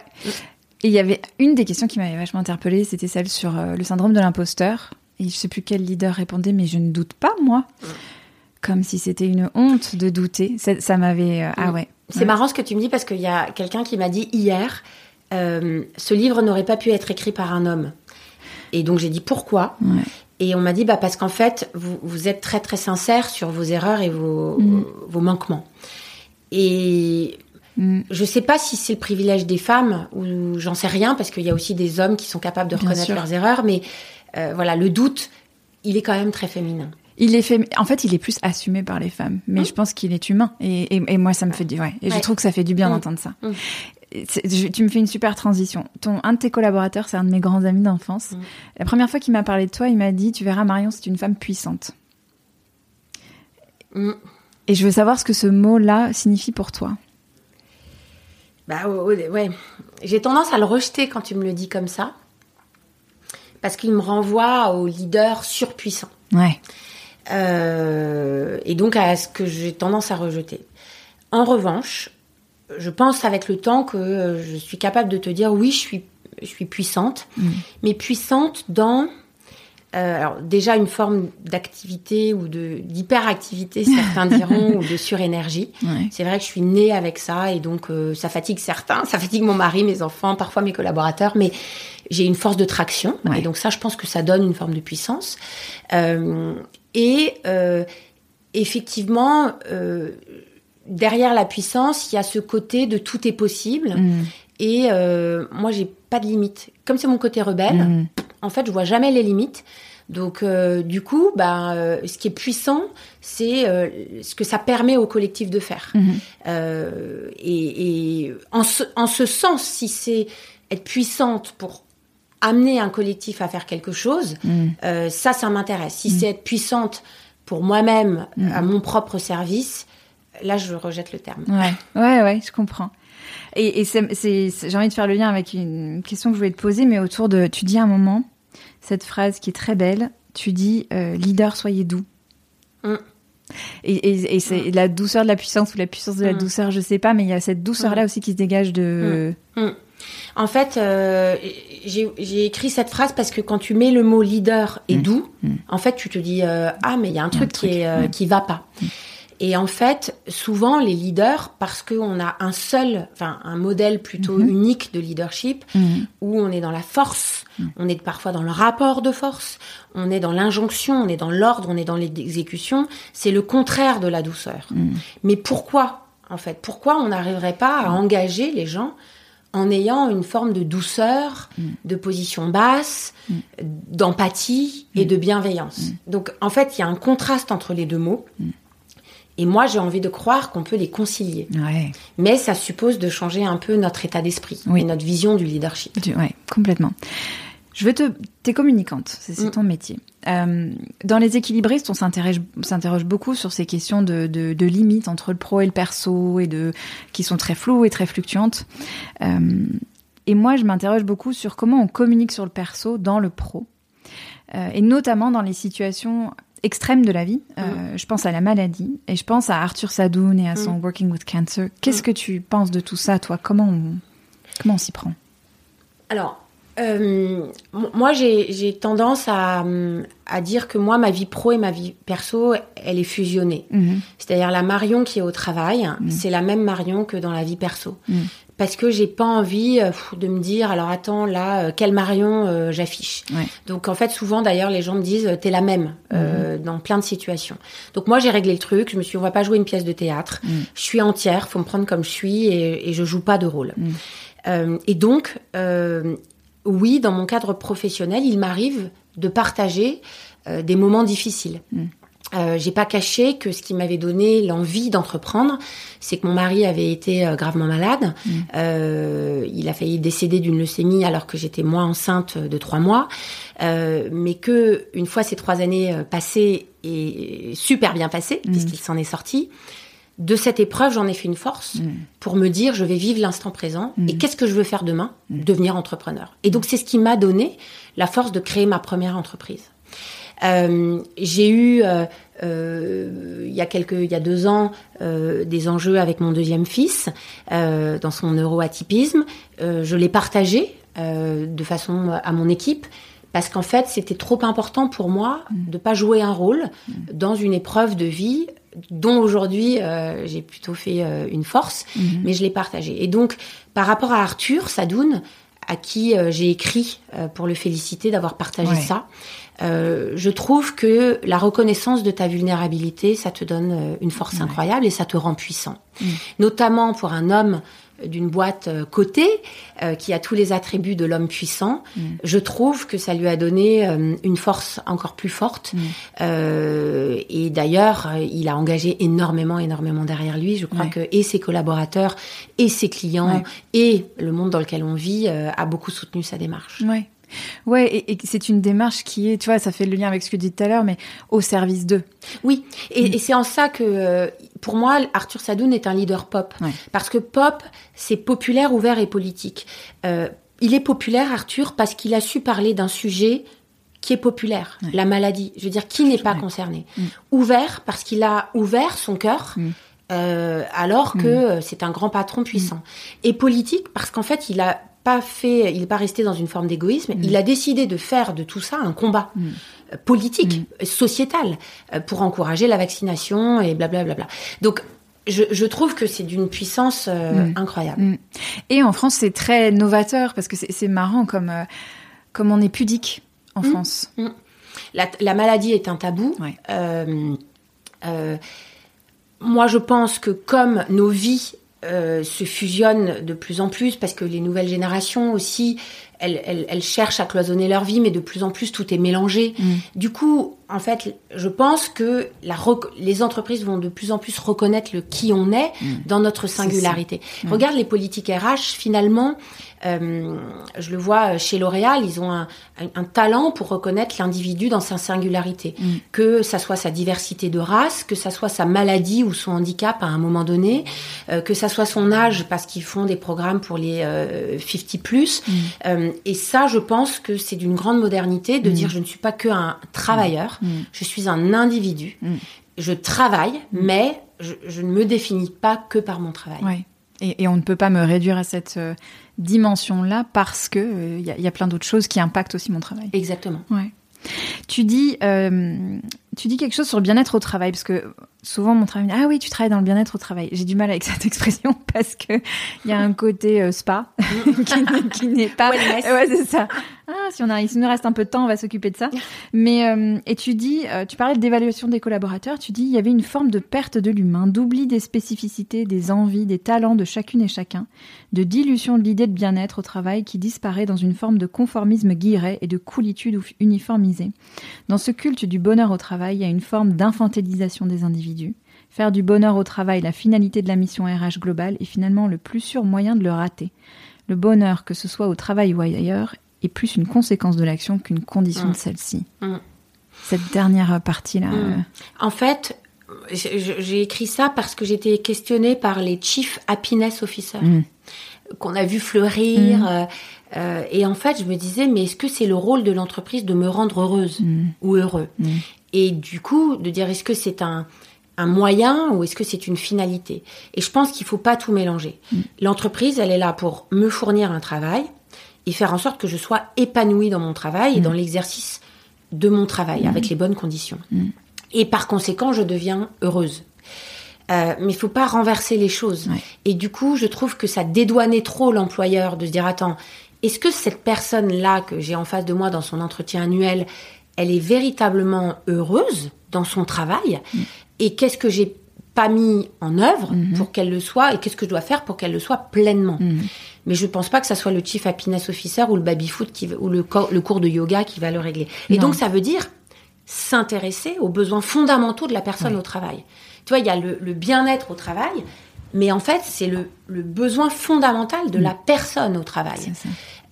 Et il y avait une des questions qui m'avait vachement interpellée, c'était celle sur euh, le syndrome de l'imposteur. Et je sais plus quel leader répondait, mais je ne doute pas, moi. Comme si c'était une honte de douter. Ça, ça m'avait. euh, Ah Mm. ouais. C'est Ouais. marrant ce que tu me dis parce qu'il y a quelqu'un qui m'a dit hier, euh, ce livre n'aurait pas pu être écrit par un homme. Et donc j'ai dit pourquoi? Ouais. Et on m'a dit bah parce qu'en fait vous, vous êtes très très sincère sur vos erreurs et vos, Mm. vos manquements. Et Mm. je sais pas si c'est le privilège des femmes ou j'en sais rien parce qu'il y a aussi des hommes qui sont capables de reconnaître leurs erreurs, mais euh, voilà le doute il est quand même très féminin. Il est fait, en fait, il est plus assumé par les femmes, mais Mm. je pense qu'il est humain. Et, et, et moi, ça me fait du, ouais. Et je trouve que ça fait du bien Mm. d'entendre ça. Mm. Je- tu me fais une super transition. Ton, un de tes collaborateurs, c'est un de mes grands amis d'enfance. La première fois qu'il m'a parlé de toi, il m'a dit, tu verras, Marion, c'est une femme puissante. Et je veux savoir ce que ce mot-là signifie pour toi. Bah ouais, ouais. j'ai tendance à le rejeter quand tu me le dis comme ça, parce qu'il me renvoie au leader surpuissant, Ouais. Euh, et donc à ce que j'ai tendance à rejeter. En revanche, je pense avec le temps que euh, je suis capable de te dire oui, je suis, je suis puissante, Mm. mais puissante dans euh, alors déjà une forme d'activité ou de d'hyperactivité, certains diront, ou de surénergie. Ouais. C'est vrai que je suis née avec ça et donc euh, ça fatigue certains, ça fatigue mon mari, mes enfants, parfois mes collaborateurs, mais j'ai une force de traction Ouais. et donc ça, je pense que ça donne une forme de puissance. Euh, et effectivement, derrière la puissance, il y a ce côté de tout est possible Mm. et euh, moi, j'ai pas de limite. Comme c'est mon côté rebelle, Mm. En fait, je vois jamais les limites. Donc, euh, du coup, bah, euh, ce qui est puissant, c'est euh, ce que ça permet au collectif de faire. Mhm. Et et en, ce, en ce sens, si c'est être puissante pour amener un collectif à faire quelque chose, euh, ça, ça m'intéresse. Si Mm. c'est être puissante pour moi-même, à mon propre service, là, je rejette le terme. Ouais, ouais, ouais, je comprends. Et, et j'ai envie de faire le lien avec une question que je voulais te poser, mais autour de, tu dis à un moment cette phrase qui est très belle. Tu dis euh, leader, soyez doux. Mm. Et, et, et c'est la douceur de la puissance ou la puissance de la Mm. douceur, je sais pas, mais il y a cette douceur-là aussi qui se dégage de. En fait, euh, j'ai écrit cette phrase parce que quand tu mets le mot leader et Mm. doux, Mm. en fait, tu te dis euh, ah mais il y a un truc, un truc, qui est qui va pas. Et en fait, souvent les leaders, parce qu'on a un seul, enfin un modèle plutôt Mhm. unique de leadership, Mm. où on est dans la force, Mm. on est parfois dans le rapport de force, on est dans l'injonction, on est dans l'ordre, on est dans l'exécution. C'est le contraire de la douceur. Mais pourquoi, en fait? Pourquoi on n'arriverait pas à engager les gens en ayant une forme de douceur, de position basse, d'empathie et de bienveillance? Donc, en fait, il y a un contraste entre les deux mots. Et moi, j'ai envie de croire qu'on peut les concilier. Ouais, Mais ça suppose de changer un peu notre état d'esprit Oui. et notre vision du leadership. ouais, complètement. Je veux te. T'es communicante, c'est, Mm. ton métier. Euh, dans les équilibristes, on s'interroge, s'interroge beaucoup sur ces questions de, de, de limites entre le pro et le perso, et de qui sont très floues et très fluctuantes. Euh, et moi, je m'interroge beaucoup sur comment on communique sur le perso dans le pro, Euh, et notamment dans les situations extrêmes de la vie. Euh, Je pense à la maladie, et je pense à Arthur Sadoun et à son Working with Cancer. Qu'est-ce Mm. que tu penses de tout ça, toi? Comment on, comment on s'y prend? Alors, euh, moi, j'ai tendance à, à dire que moi, ma vie pro et ma vie perso, elle est fusionnée. Mhm. C'est-à-dire la Marion qui est au travail, Mm. c'est la même Marion que dans la vie perso. Mm. Parce que j'ai pas envie euh, de me dire, alors attends, là, euh, quelle Marion euh, j'affiche. Ouais. Donc en fait, souvent d'ailleurs, les gens me disent, t'es la même euh, Mm-hmm. dans plein de situations. Donc moi, j'ai réglé le truc. Je me suis, dit, on va pas jouer une pièce de théâtre. Mm. Je suis entière, faut me prendre comme je suis et, et je joue pas de rôle. Euh, et donc, oui, dans mon cadre professionnel, il m'arrive de partager des moments difficiles. Euh, j'ai pas caché que ce qui m'avait donné l'envie d'entreprendre, c'est que mon mari avait été euh, gravement malade. Mm. Euh, il a failli décéder d'une leucémie alors que j'étais moi enceinte de trois mois. Euh, mais que une fois ces trois années euh, passées et super bien passées, Mm. puisqu'il s'en est sorti, de cette épreuve, j'en ai fait une force Mm. pour me dire je vais vivre l'instant présent et qu'est-ce que je veux faire demain? Devenir entrepreneur. Et donc c'est ce qui m'a donné la force de créer ma première entreprise. Euh, j'ai eu euh, euh, il y a quelques il y a deux ans euh, des enjeux avec mon deuxième fils euh, dans son neuroatypisme. Je l'ai partagé de façon à mon équipe parce qu'en fait c'était trop important pour moi de pas jouer un rôle dans une épreuve de vie dont aujourd'hui euh, j'ai plutôt fait euh, une force, Mhm. mais je l'ai partagé. Et donc par rapport à Arthur Sadoun, à qui euh, j'ai écrit pour le féliciter d'avoir partagé Ouais. ça. Euh, je trouve que la reconnaissance de ta vulnérabilité, ça te donne euh, une force Ouais. incroyable et ça te rend puissant. Mm. Notamment pour un homme d'une boîte euh, cotée euh, qui a tous les attributs de l'homme puissant, Mm. je trouve que ça lui a donné euh, une force encore plus forte. Mm. Euh, et d'ailleurs, euh, il a engagé énormément, énormément derrière lui. Je crois Ouais. que et ses collaborateurs, et ses clients, Ouais. et le monde dans lequel on vit euh, a beaucoup soutenu sa démarche. Ouais. Ouais, et, et c'est une démarche qui est, tu vois, ça fait le lien avec ce que tu dis tout à l'heure, mais au service d'eux. Oui, et, Mm. et c'est en ça que, euh, pour moi, Arthur Sadoun est un leader pop. Ouais. Parce que pop, c'est populaire, ouvert et politique. Euh, il est populaire, Arthur, parce qu'il a su parler d'un sujet qui est populaire, Ouais. la maladie. Je veux dire, qui n'est pas Ouais. concerné Mm. Ouvert, parce qu'il a ouvert son cœur. Mm. euh, alors que c'est un grand patron puissant. Et politique, parce qu'en fait, il a pas fait, il n'est pas resté dans une forme d'égoïsme. Mm. Il a décidé de faire de tout ça un combat Mm. euh, politique, euh, sociétal, euh, pour encourager la vaccination et blablabla. Donc, je, je trouve que c'est d'une puissance euh, Mm. incroyable. Mm. Et en France, c'est très novateur parce que c'est marrant comme, euh, comme on est pudique en Mm. France. La, la maladie est un tabou. Ouais. Euh, moi, je pense que comme nos vies euh, se fusionnent de plus en plus, parce que les nouvelles générations aussi, elles, elles, elles cherchent à cloisonner leur vie, mais de plus en plus tout est mélangé. Mm. Du coup, en fait, je pense que la les entreprises vont de plus en plus reconnaître le qui on est Mm. dans notre singularité. Mm. Regarde les politiques RH, finalement, euh, je le vois chez L'Oréal, ils ont un, un- un talent pour reconnaître l'individu dans sa singularité. Mm. Que ça soit sa diversité de race, que ça soit sa maladie ou son handicap à un moment donné, euh, que ça soit son âge parce qu'ils font des programmes pour les euh, 50 plus. Euh, et ça, je pense que c'est d'une grande modernité de dire je ne suis pas qu'un travailleur, Mm. je suis un individu. Mm. Je travaille, mais je, je ne me définis pas que par mon travail. Ouais. Et, et on ne peut pas me réduire à cette euh, dimension-là parce que il y, a- y a plein d'autres choses qui impactent aussi mon travail. Exactement. Ouais. Tu dis, euh, tu dis quelque chose sur le bien-être au travail parce que souvent mon travail, ah oui, tu travailles dans le bien-être au travail. J'ai du mal avec cette expression parce que il y a un côté euh, spa qui n'est- pas. Wellness. Ouais, c'est ça. Ah, si on arrive, s'il nous reste un peu de temps, on va s'occuper de ça. Mais euh, et tu dis, euh, tu parlais d'évaluation des collaborateurs. Tu dis, il y avait une forme de perte de l'humain, d'oubli des spécificités, des envies, des talents de chacune et chacun, de dilution de l'idée de bien-être au travail qui disparaît dans une forme de conformisme guilleret et de coolitude ou- uniformisée. Dans ce culte du bonheur au travail, il y a une forme d'infantilisation des individus. Faire du bonheur au travail la finalité de la mission RH globale est finalement le plus sûr moyen de le rater. Le bonheur, que ce soit au travail ou ailleurs, est plus une conséquence de l'action qu'une condition Mm. de celle-ci. Mm. Cette dernière partie-là. Mm. euh, En fait, j'ai écrit ça parce que j'étais questionnée par les Chief Happiness Officers qu'on a vu fleurir. Euh, euh, et en fait, je me disais, mais est-ce que c'est le rôle de l'entreprise de me rendre heureuse ou heureux? Et du coup, de dire, est-ce que c'est un, un moyen ou est-ce que c'est une finalité? Et je pense qu'il faut pas tout mélanger. Mm. L'entreprise, elle est là pour me fournir un travail et faire en sorte que je sois épanouie dans mon travail et Mm. dans l'exercice de mon travail avec les bonnes conditions. Mm. Et par conséquent, je deviens heureuse. Euh, mais il faut pas renverser les choses. Ouais. Et du coup, je trouve que ça dédouanait trop l'employeur de se dire attends, est-ce que cette personne-là que j'ai en face de moi dans son entretien annuel, elle est véritablement heureuse dans son travail Et qu'est-ce que j'ai pas mis en œuvre Mhm. pour qu'elle le soit Et qu'est-ce que je dois faire pour qu'elle le soit pleinement? Mm. mais je pense pas que ça soit le chief happiness officer ou le baby foot qui, ou le, co- le cours de yoga qui va le régler. Et Non. donc ça veut dire s'intéresser aux besoins fondamentaux de la personne au travail. Tu vois, il y a le, bien-être au travail, mais en fait, c'est le, besoin fondamental de la personne au travail.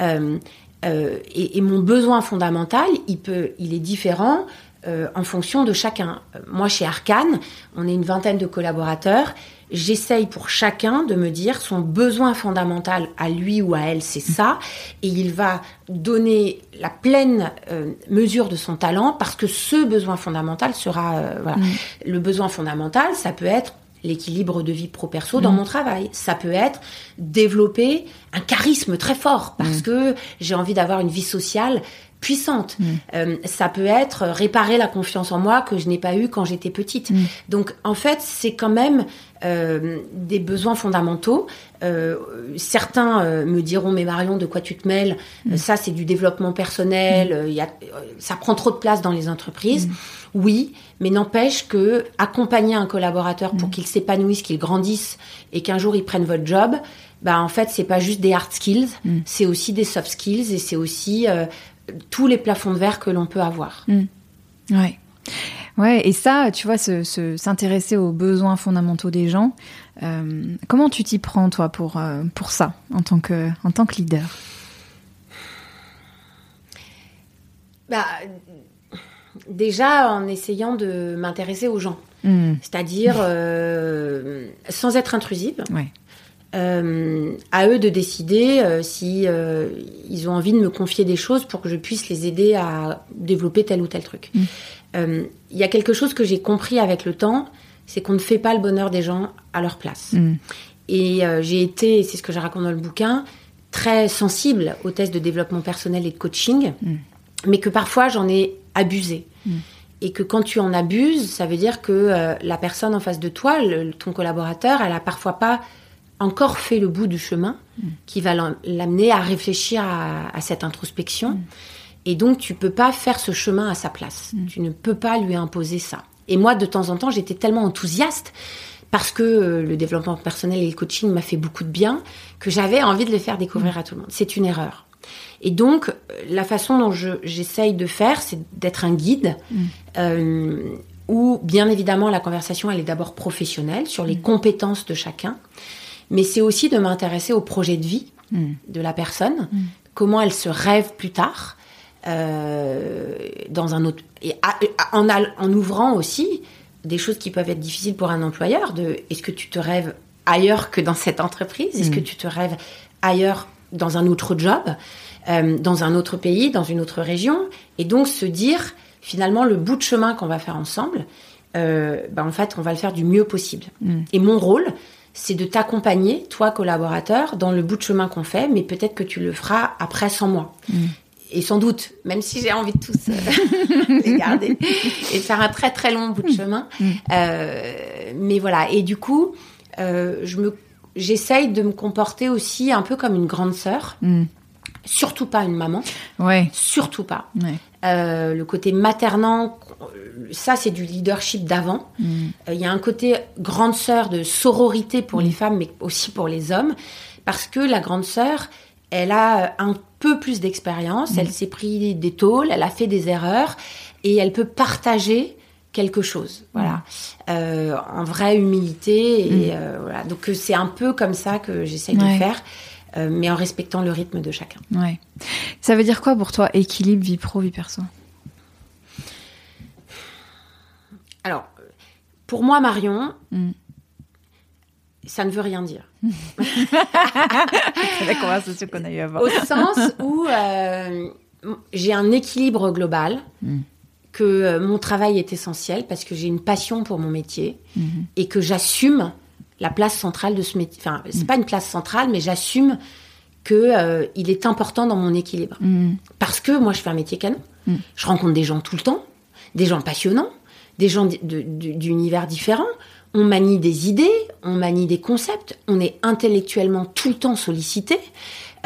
Euh, euh, et, mon besoin fondamental, il peut, il est différent euh, en fonction de chacun. Moi, chez Arcane, on est une vingtaine de collaborateurs. J'essaye pour chacun de me dire son besoin fondamental à lui ou à elle, c'est ça, et il va donner la pleine euh, mesure de son talent parce que ce besoin fondamental sera voilà. Mm. le besoin fondamental. Ça peut être l'équilibre de vie pro-perso dans mm. mon travail. Ça peut être développer un charisme très fort parce mm. que j'ai envie d'avoir une vie sociale puissante. Mm. Euh, ça peut être réparer la confiance en moi que je n'ai pas eu quand j'étais petite. Donc en fait, c'est quand même euh, des besoins fondamentaux. Euh, certains euh, me diront mais Marion de quoi tu te mêles? Ça c'est du développement personnel. Il y a, ça prend trop de place dans les entreprises. Mm. Oui, mais n'empêche que accompagner un collaborateur pour mm. qu'il s'épanouisse, qu'il grandisse et qu'un jour il prenne votre job, bah en fait c'est pas juste des hard skills, c'est aussi des soft skills et c'est aussi tous les plafonds de verre que l'on peut avoir. Ouais. Ouais, et ça, tu vois, s'intéresser aux besoins fondamentaux des gens, euh, comment tu t'y prends, toi, pour, euh, pour ça, en tant que, en tant que leader? Bah, Déjà, en essayant de m'intéresser aux gens. Hmm. C'est-à-dire, euh, sans être intrusive. Ouais. à eux de décider si ils ont envie de me confier des choses pour que je puisse les aider à développer tel ou tel truc. Hmm il euh, y a quelque chose que j'ai compris avec le temps, c'est qu'on ne fait pas le bonheur des gens à leur place. Mm. Et euh, j'ai été, c'est ce que je raconte dans le bouquin, très sensible aux tests de développement personnel et de coaching. Mais que parfois j'en ai abusé. Mm. Et que quand tu en abuses, ça veut dire que euh, la personne en face de toi, ton collaborateur, elle a parfois pas encore fait le bout du chemin qui va l'amener à réfléchir à, à cette introspection. Et donc, tu peux pas faire ce chemin à sa place. Mm. Tu ne peux pas lui imposer ça. Et moi, de temps en temps, j'étais tellement enthousiaste parce que euh, le développement personnel et le coaching m'a fait beaucoup de bien que j'avais envie de le faire découvrir mm. à tout le monde. C'est une erreur. Et donc, euh, la façon dont j'essaye de faire, c'est d'être un guide. Mm. Euh, où, bien évidemment, la conversation, elle est d'abord professionnelle sur les compétences de chacun, mais c'est aussi de m'intéresser au projet de vie de la personne, comment elle se rêve plus tard, euh, dans un autre et en, en ouvrant aussi des choses qui peuvent être difficiles pour un employeur de est-ce que tu te rêves ailleurs que dans cette entreprise? Est-ce que mm. tu te rêves ailleurs dans un autre job euh, dans un autre pays dans une autre région et donc se dire finalement le bout de chemin qu'on va faire ensemble euh, ben, en fait on va le faire du mieux possible mm. et mon rôle c'est de t'accompagner, toi collaborateur, dans le bout de chemin qu'on fait, mais peut-être que tu le feras après 100 mois. Mm et sans doute, même si j'ai envie de tous euh, les garder et faire un très très long bout de chemin. Mm. Euh, mais voilà. Et du coup, je me, j'essaye de me comporter aussi un peu comme une grande sœur. Mm. Surtout pas une maman. Ouais. Surtout pas. le côté maternant, ça c'est du leadership d'avant. Mm. Il y a un côté grande sœur de sororité pour les femmes, mais aussi pour les hommes, parce que la grande sœur, elle a un peu plus d'expérience, elle s'est pris des tôles, elle a fait des erreurs et elle peut partager quelque chose, voilà, mm. euh, en vraie humilité et mm. euh, voilà. Donc euh, c'est un peu comme ça que j'essaye de faire, mais en respectant le rythme de chacun. Ouais. Ça veut dire quoi pour toi équilibre vie pro vie perso? Alors, pour moi Marion, ça ne veut rien dire. C'est la conversation qu'on a eu avant. Au sens où euh, j'ai un équilibre global, mm. Que euh, mon travail est essentiel parce que j'ai une passion pour mon métier mm-hmm. et que j'assume la place centrale de ce métier. Enfin, c'est mm. pas une place centrale, mais j'assume que euh, il est important dans mon équilibre. Mm. Parce que moi, je fais un métier canon. Je rencontre des gens tout le temps, des gens passionnants, des gens d'univers différents on manie des idées, on manie des concepts, on est intellectuellement tout le temps sollicité.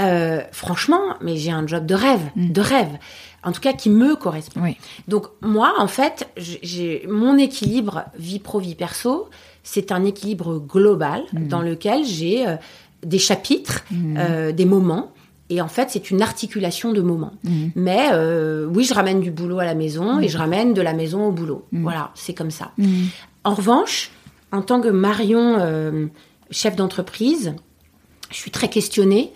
Euh, franchement, mais j'ai un job de rêve, mm. de rêve. En tout cas, qui me correspond. Donc moi, en fait, j'ai mon équilibre vie pro vie perso, c'est un équilibre global mm. dans lequel j'ai euh, des chapitres, mm. euh, des moments, Et en fait, c'est une articulation de moments. Mais euh, oui, je ramène du boulot à la maison et je ramène de la maison au boulot. Voilà, c'est comme ça. En revanche, en tant que Marion, euh, chef d'entreprise, je suis très questionnée,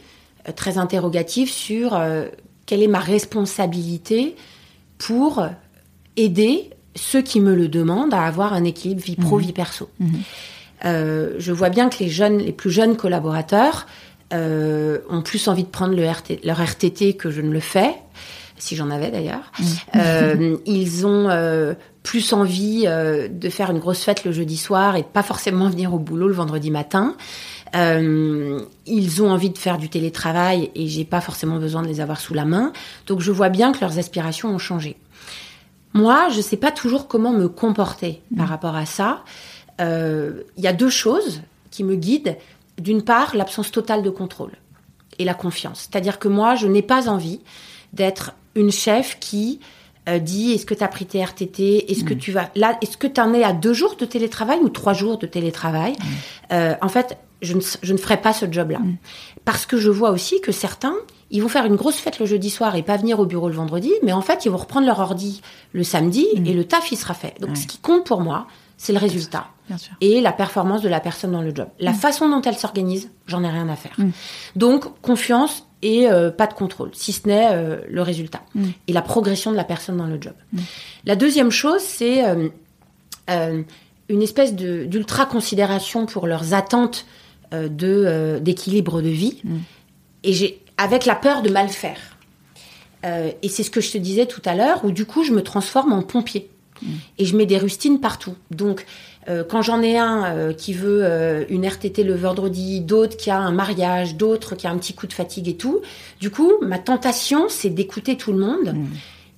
très interrogative sur euh, quelle est ma responsabilité pour aider ceux qui me le demandent à avoir un équilibre vie pro, vie perso. Euh, je vois bien que les jeunes, les plus jeunes collaborateurs euh, ont plus envie de prendre le RT, leur RTT que je ne le fais, si j'en avais d'ailleurs. Euh, ils ont euh, plus envie euh, de faire une grosse fête le jeudi soir et de pas forcément venir au boulot le vendredi matin. Euh, ils ont envie de faire du télétravail et j'ai pas forcément besoin de les avoir sous la main. Donc je vois bien que leurs aspirations ont changé. Moi, je sais pas toujours comment me comporter par rapport à ça. Euh, Il y a deux choses qui me guident. D'une part, l'absence totale de contrôle et la confiance. C'est-à-dire que moi, je n'ai pas envie d'être une chef qui euh, dit est-ce que tu as pris tes RTT Est-ce que tu vas là Est-ce que tu en es à deux jours de télétravail ou trois jours de télétravail? Euh, En fait, je ne, je ne ferai pas ce job-là parce que je vois aussi que certains ils vont faire une grosse fête le jeudi soir et pas venir au bureau le vendredi, mais en fait ils vont reprendre leur ordi le samedi et le taf il sera fait. Donc ce qui compte pour moi, c'est le résultat Bien sûr. et la performance de la personne dans le job. La façon dont elle s'organise, j'en ai rien à faire. Donc confiance et euh, pas de contrôle, si ce n'est euh, le résultat et la progression de la personne dans le job. La deuxième chose, c'est euh, une espèce de- d'ultra considération pour leurs attentes de euh, d'équilibre de vie et j'ai avec la peur de mal faire. Euh, et c'est ce que je te disais tout à l'heure, où du coup je me transforme en pompier et je mets des rustines partout. Donc euh, quand j'en ai un euh, qui veut euh, une RTT le vendredi, d'autres qui a un mariage, d'autres qui a un petit coup de fatigue et tout, du coup ma tentation c'est d'écouter tout le monde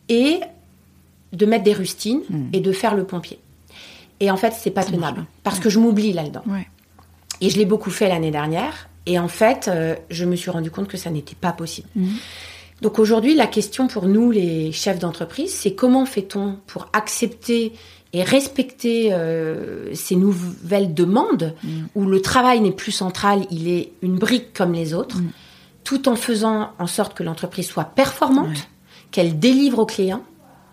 et de mettre des rustines et de faire le pompier. Et en fait c'est pas tenable parce que je m'oublie là-dedans. Ouais. Et je l'ai beaucoup fait l'année dernière. Et en fait, euh, je me suis rendu compte que ça n'était pas possible. Donc aujourd'hui, la question pour nous, les chefs d'entreprise, c'est comment fait-on pour accepter et respecter euh, ces nouvelles demandes où le travail n'est plus central, il est une brique comme les autres, tout en faisant en sorte que l'entreprise soit performante, qu'elle délivre aux clients,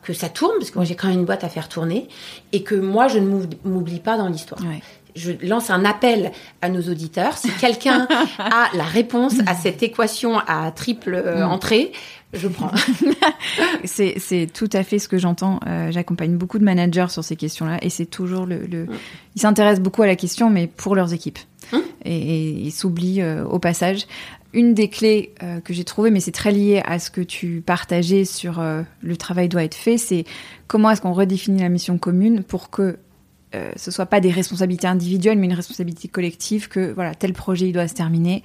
que ça tourne, parce que moi j'ai quand même une boîte à faire tourner, et que moi je ne m'oub- m'oublie pas dans l'histoire Ouais. Je lance un appel à nos auditeurs. Si quelqu'un a la réponse à cette équation à triple euh, entrée, je prends. C'est c'est tout à fait ce que j'entends. Euh, J'accompagne beaucoup de managers sur ces questions-là et c'est toujours le. le... Ils s'intéressent beaucoup à la question, mais pour leurs équipes. Hum. Et, et ils s'oublient euh, au passage. Une des clés euh, que j'ai trouvées, mais c'est très lié à ce que tu partageais sur le travail doit être fait, c'est comment est-ce qu'on redéfinit la mission commune pour que euh, ce soit pas des responsabilités individuelles, mais une responsabilité collective que voilà tel projet il doit se terminer.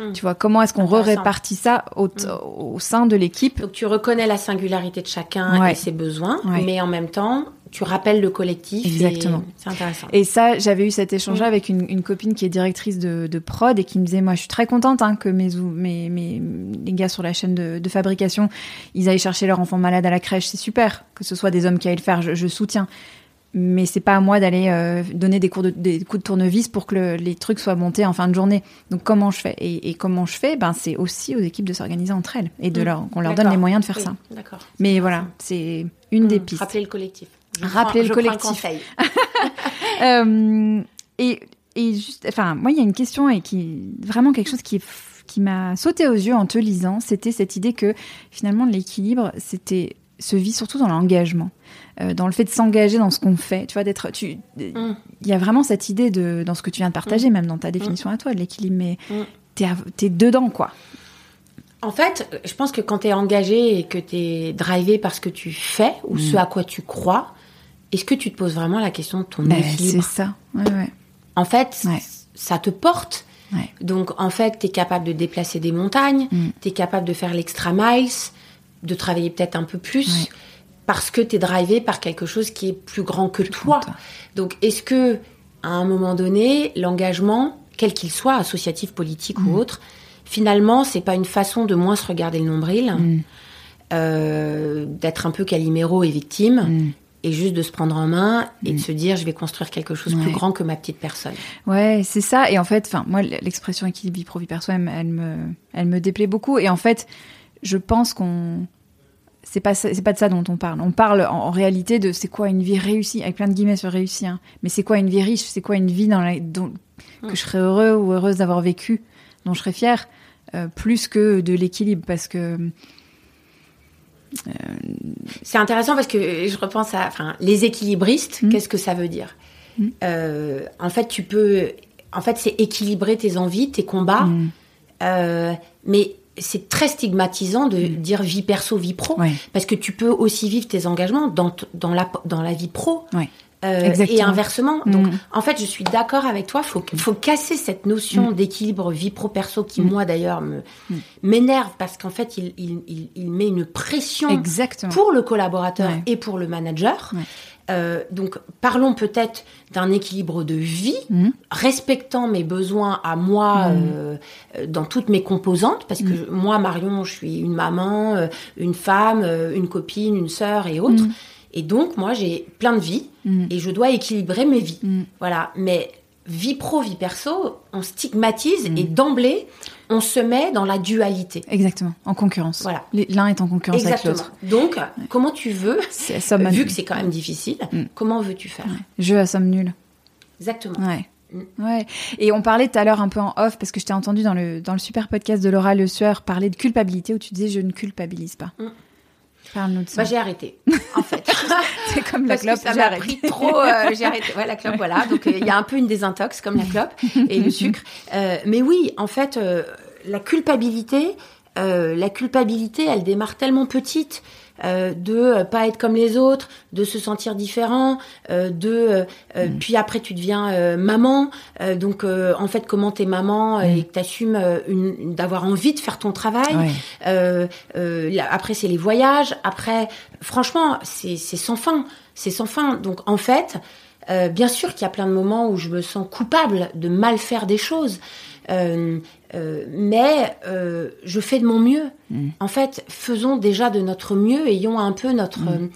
Hum. Tu vois comment est-ce qu'on répartit ça au, au sein de l'équipe Donc tu reconnais la singularité de chacun Ouais. et ses besoins, Ouais. mais en même temps, tu rappelles le collectif. Exactement. C'est intéressant. Et ça, j'avais eu cet échange-là Mm. avec une, une copine qui est directrice de, de prod et qui me disait, moi, je suis très contente hein, que mes, mes, mes, les gars sur la chaîne de, de fabrication, ils aillent chercher leur enfant malade à la crèche. C'est super que ce soit des hommes qui aillent le faire. Je, je soutiens. Mais c'est pas à moi d'aller euh, donner des, cours de, des coups de tournevis pour que le- les trucs soient montés en fin de journée. Donc comment je fais? Et, et comment je fais? Ben c'est aussi aux équipes de s'organiser entre elles et de Mm. leur qu'on leur donne les moyens de faire Oui, ça. D'accord. Mais voilà, c'est une des Hum, pistes. Rappeler le collectif. Je Rappeler prends- le je prends collectif. conseil. Euh, et, et juste, enfin, moi, il y a une question et qui vraiment quelque chose qui est qui m'a sauté aux yeux en te lisant, c'était cette idée que finalement l'équilibre, c'était se vit surtout dans l'engagement, euh, dans le fait de s'engager dans ce qu'on fait. Tu vois, d'être, tu, il Mm. y a vraiment cette idée de dans ce que tu viens de partager, même dans ta définition à toi de l'équilibre, mais Mm. t'es, t'es dedans quoi. En fait, je pense que quand tu es engagé et que tu es drivé par ce que tu fais ou Mm. ce à quoi tu crois, est-ce que tu te poses vraiment la question de ton Ben, c'est équilibre ça. Ouais, ouais. En fait, Ouais. ça te porte. Ouais. Donc, en fait, tu es capable de déplacer des montagnes, Mm. tu es capable de faire l'extra miles, de travailler peut-être un peu plus, Ouais. Parce que tu es drivé par quelque chose qui est plus grand que toi. Donc, est-ce que, à un moment donné, l'engagement, quel qu'il soit, associatif, politique Mm. ou autre, finalement, c'est pas une façon de moins se regarder le nombril, Mm. euh, d'être un peu caliméro et victime, Mm. et juste de se prendre en main et Mm. de se dire je vais construire quelque chose plus Ouais. grand que ma petite personne. Ouais, c'est ça. Et en fait, enfin, moi, l'expression équilibre vie pro vie perso, elle me, elle me déplaît beaucoup. Et en fait, je pense qu'on, c'est pas, c'est pas de ça dont on parle. On parle en, en réalité de c'est quoi une vie réussie, avec plein de guillemets sur réussi. hein. Mais c'est quoi une vie riche C'est quoi une vie dans la, dont, Mm. que je serais heureux ou heureuse d'avoir vécu, dont je serais fière, euh, plus que de l'équilibre, parce que C'est intéressant parce que je repense à enfin, les équilibristes, Mm. qu'est-ce que ça veut dire? Mm. Euh, En fait, tu peux. En fait, c'est équilibrer tes envies, tes combats, Mm. euh, mais c'est très stigmatisant de dire vie perso, vie pro, parce que tu peux aussi vivre tes engagements dans, dans, la, dans la vie pro. Euh, et inversement. Mm. Donc, en fait, je suis d'accord avec toi. Faut faut casser cette notion d'équilibre vie pro perso qui moi d'ailleurs me Mm. m'énerve parce qu'en fait, il, il, il, il met une pression exactement. pour le collaborateur Ouais. et pour le manager. Ouais. Euh, donc, parlons peut-être d'un équilibre de vie, Mhm. respectant mes besoins à moi Mhm. euh, dans toutes mes composantes, parce que moi, Marion, je suis une maman, euh, une femme, une copine, une sœur et autres. Mhm. Et donc, moi, j'ai plein de vies et je dois équilibrer mes vies. Voilà. Mais vie pro, vie perso, on stigmatise et d'emblée, on se met dans la dualité. Exactement, en concurrence. Voilà. L'un est en concurrence Exactement. avec l'autre. Donc, comment tu veux, somme à vu que c'est quand même difficile, Mm. comment veux-tu faire Jeu à somme nulle. Exactement. Ouais. Mm. Ouais. Et on parlait tout à l'heure un peu en off, parce que je t'ai entendu dans le, dans le super podcast de Laura Le Sueur parler de culpabilité, où tu disais je ne culpabilise pas. Mm. Parle-nous de ça. Bah, j'ai arrêté, en fait. c'est comme la Parce que clope, ça j'ai m'a pris trop. euh, j'ai arrêté. Ouais, la clope, voilà. Donc euh, il y a un peu une désintox comme la clope et le sucre. Euh, mais oui, en fait, la culpabilité, la culpabilité, elle démarre tellement petite. Euh, de euh, pas être comme les autres, de se sentir différent, euh, de euh, euh, puis après tu deviens euh, maman, euh, donc euh, en fait comment t'es maman euh, et que t'assumes euh, une, une- d'avoir envie de faire ton travail, Ouais. euh, euh, là, après, c'est les voyages. Après, franchement, c'est c'est sans fin. C'est sans fin. Donc, en fait, euh, bien sûr qu'il y a plein de moments où je me sens coupable de mal faire des choses. Euh, euh, mais euh, je fais de mon mieux. Mm. En fait, faisons déjà de notre mieux, ayons un peu notre euh,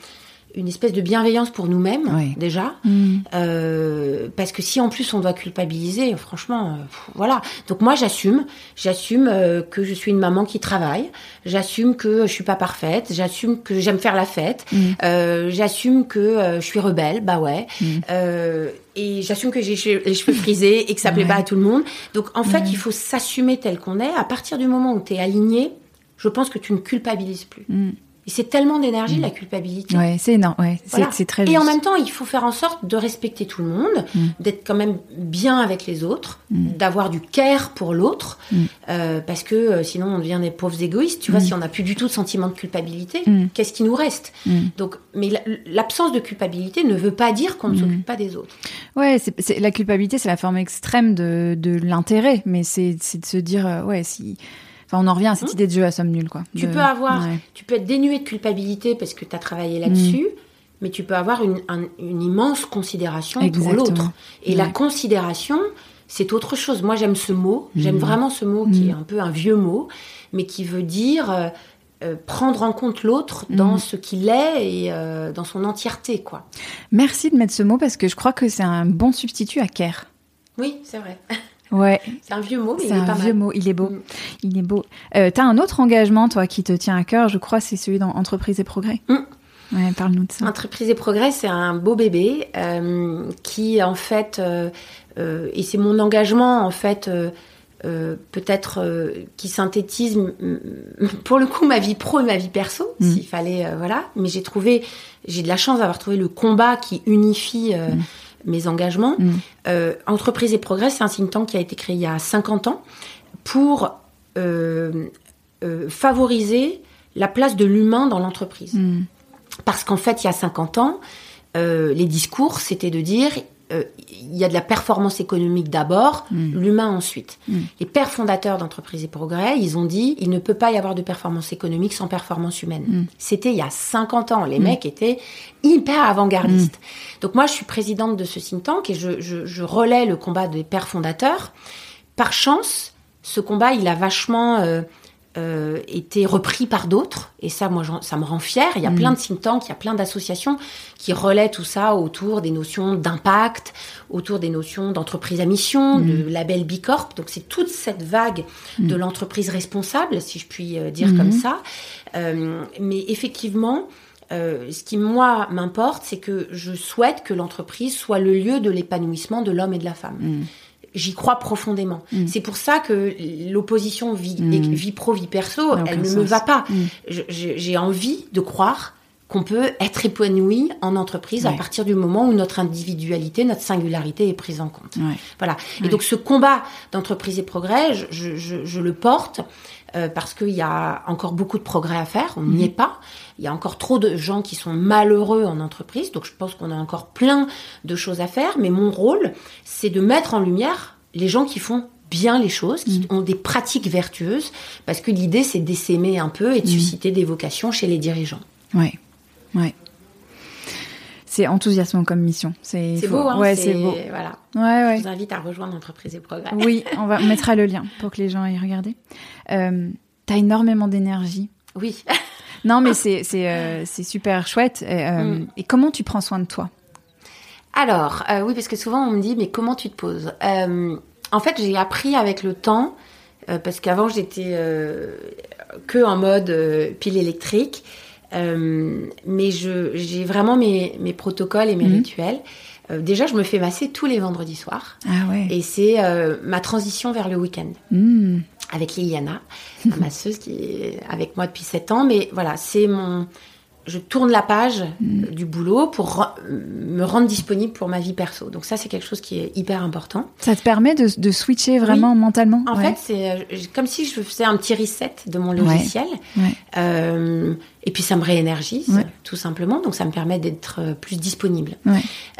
une espèce de bienveillance pour nous-mêmes déjà. Mm. Euh, parce que si en plus on doit culpabiliser, franchement, euh, pff, voilà. Donc moi j'assume, j'assume euh, que je suis une maman qui travaille, j'assume que je suis pas parfaite, j'assume que j'aime faire la fête, Mm. j'assume que je suis rebelle, bah ouais, Mm. Et j'assume que j'ai che- les cheveux frisés et que ça plaît Ouais. pas à tout le monde. Donc en fait il faut s'assumer tel qu'on est. À partir du moment où tu es aligné, je pense que tu ne culpabilises plus. Mm. Et c'est tellement d'énergie la culpabilité. Ouais, c'est énorme. Ouais, c'est Voilà. c'est très Et en même temps, il faut faire en sorte de respecter tout le monde, Mm. d'être quand même bien avec les autres, Mm. d'avoir du care pour l'autre, Mm. euh, parce que euh, sinon on devient des pauvres égoïstes. Tu vois, Mm. si on n'a plus du tout de sentiment de culpabilité, Mm. qu'est-ce qui nous reste? Mm. Donc, mais la- l'absence de culpabilité ne veut pas dire qu'on ne Mm. s'occupe pas des autres. Ouais, c'est la culpabilité, c'est la forme extrême de, de l'intérêt, mais c'est c'est de se dire, euh, ouais, si. Enfin, on en revient à cette Mmh. idée de jeu à somme nulle, quoi. Tu De- peux avoir, ouais. tu peux être dénué de culpabilité parce que tu as travaillé là-dessus. Mais tu peux avoir une, un- une immense considération pour l'autre. Et la considération, c'est autre chose. Moi, j'aime ce mot. J'aime Mhm. vraiment ce mot qui Mhm. est un peu un vieux mot, mais qui veut dire euh, euh, prendre en compte l'autre dans ce qu'il est et euh, dans son entièreté, quoi. Merci de mettre ce mot parce que je crois que c'est un bon substitut à care. Oui, c'est vrai. Ouais, C'est un vieux mot, mais c'est il est un pas vieux mal. mot. Il est beau. Mm. Il est beau. Euh, T'as un autre engagement, toi, qui te tient à cœur, je crois, c'est celui dans Entreprise et Progrès. Mm. Ouais, parle-nous de ça. Entreprise et Progrès, c'est un beau bébé euh, qui, en fait, euh, et c'est mon engagement, en fait, euh, peut-être euh, qui synthétise, pour le coup, ma vie pro et ma vie perso, Mm. s'il fallait, euh, voilà. Mais j'ai trouvé, j'ai de la chance d'avoir trouvé le combat qui unifie Mm. Mes engagements. Mm. Euh, Entreprise et Progrès, c'est un think tank qui a été créé il y a 50 ans pour euh, euh, favoriser la place de l'humain dans l'entreprise. Mm. Parce qu'en fait, il y a 50 ans, les discours, c'était de dire il y a de la performance économique d'abord, Mm. l'humain ensuite. Mm. Les pères fondateurs d'Entreprise et Progrès, ils ont dit il ne peut pas y avoir de performance économique sans performance humaine. Mm. C'était il y a 50 ans. Les mecs étaient hyper avant-gardistes. Donc moi, je suis présidente de ce think tank et je, je, je relais le combat des pères fondateurs. Par chance, ce combat, il a vachement... euh, euh, été repris par d'autres. Et ça, moi, ça me rend fière. Il y a Mm. plein de think tanks, il y a plein d'associations qui relaient tout ça autour des notions d'impact, autour des notions d'entreprise à mission, Mm. de label B Corp. Donc, c'est toute cette vague de l'entreprise responsable, si je puis euh, dire comme ça. Euh, mais effectivement, euh, ce qui, moi, m'importe, c'est que je souhaite que l'entreprise soit le lieu de l'épanouissement de l'homme et de la femme. J'y crois profondément. Mm. C'est pour ça que l'opposition vie, Mm. vie pro, vie perso, elle ne me va pas. Mm. J'ai envie de croire qu'on peut être épanoui en entreprise à partir du moment où notre individualité, notre singularité est prise en compte. Ouais. Voilà. Et Ouais. donc ce combat d'entreprise et progrès, je, je- je- je le porte euh, parce qu'il y a encore beaucoup de progrès à faire. On Mhm. n'y est pas. Il y a encore trop de gens qui sont malheureux en entreprise. Donc je pense qu'on a encore plein de choses à faire. Mais mon rôle, c'est de mettre en lumière les gens qui font bien les choses, qui Mhm. ont des pratiques vertueuses, parce que l'idée, c'est d'essaimer un peu et de Mhm. susciter des vocations chez les dirigeants. Ouais, ouais. C'est enthousiasmant comme mission. C'est faut- beau, hein Ouais, c'est beau. Voilà. Ouais, ouais. Je vous invite à rejoindre Entreprise et Progrès. Oui, on, va, on mettra le lien pour que les gens aillent regarder. Euh, T'as énormément d'énergie. Oui. Non, mais c'est euh, c'est super chouette. Et, euh, Mm. et comment tu prends soin de toi? Alors, oui, parce que souvent on me dit, mais comment tu te poses? En fait, j'ai appris avec le temps, parce qu'avant j'étais que en mode pile électrique, euh, mais j'ai vraiment mes, mes protocoles et mes Mhm. rituels. Euh, déjà, je me fais masser tous les vendredis soirs, Ah ouais. et c'est euh, ma transition vers le week-end Mm. avec Liliana, ma masseuse qui est avec moi depuis 7 ans. Mais voilà, c'est mon. Je tourne la page Mm. euh, du boulot pour me rendre disponible pour ma vie perso. Donc ça, c'est quelque chose qui est hyper important. Ça te permet de, de switcher vraiment mentalement? En Ouais. fait, c'est euh, comme si je faisais un petit reset de mon logiciel. Ouais. Euh, et puis ça me réénergise, tout simplement. Donc ça me permet d'être plus disponible.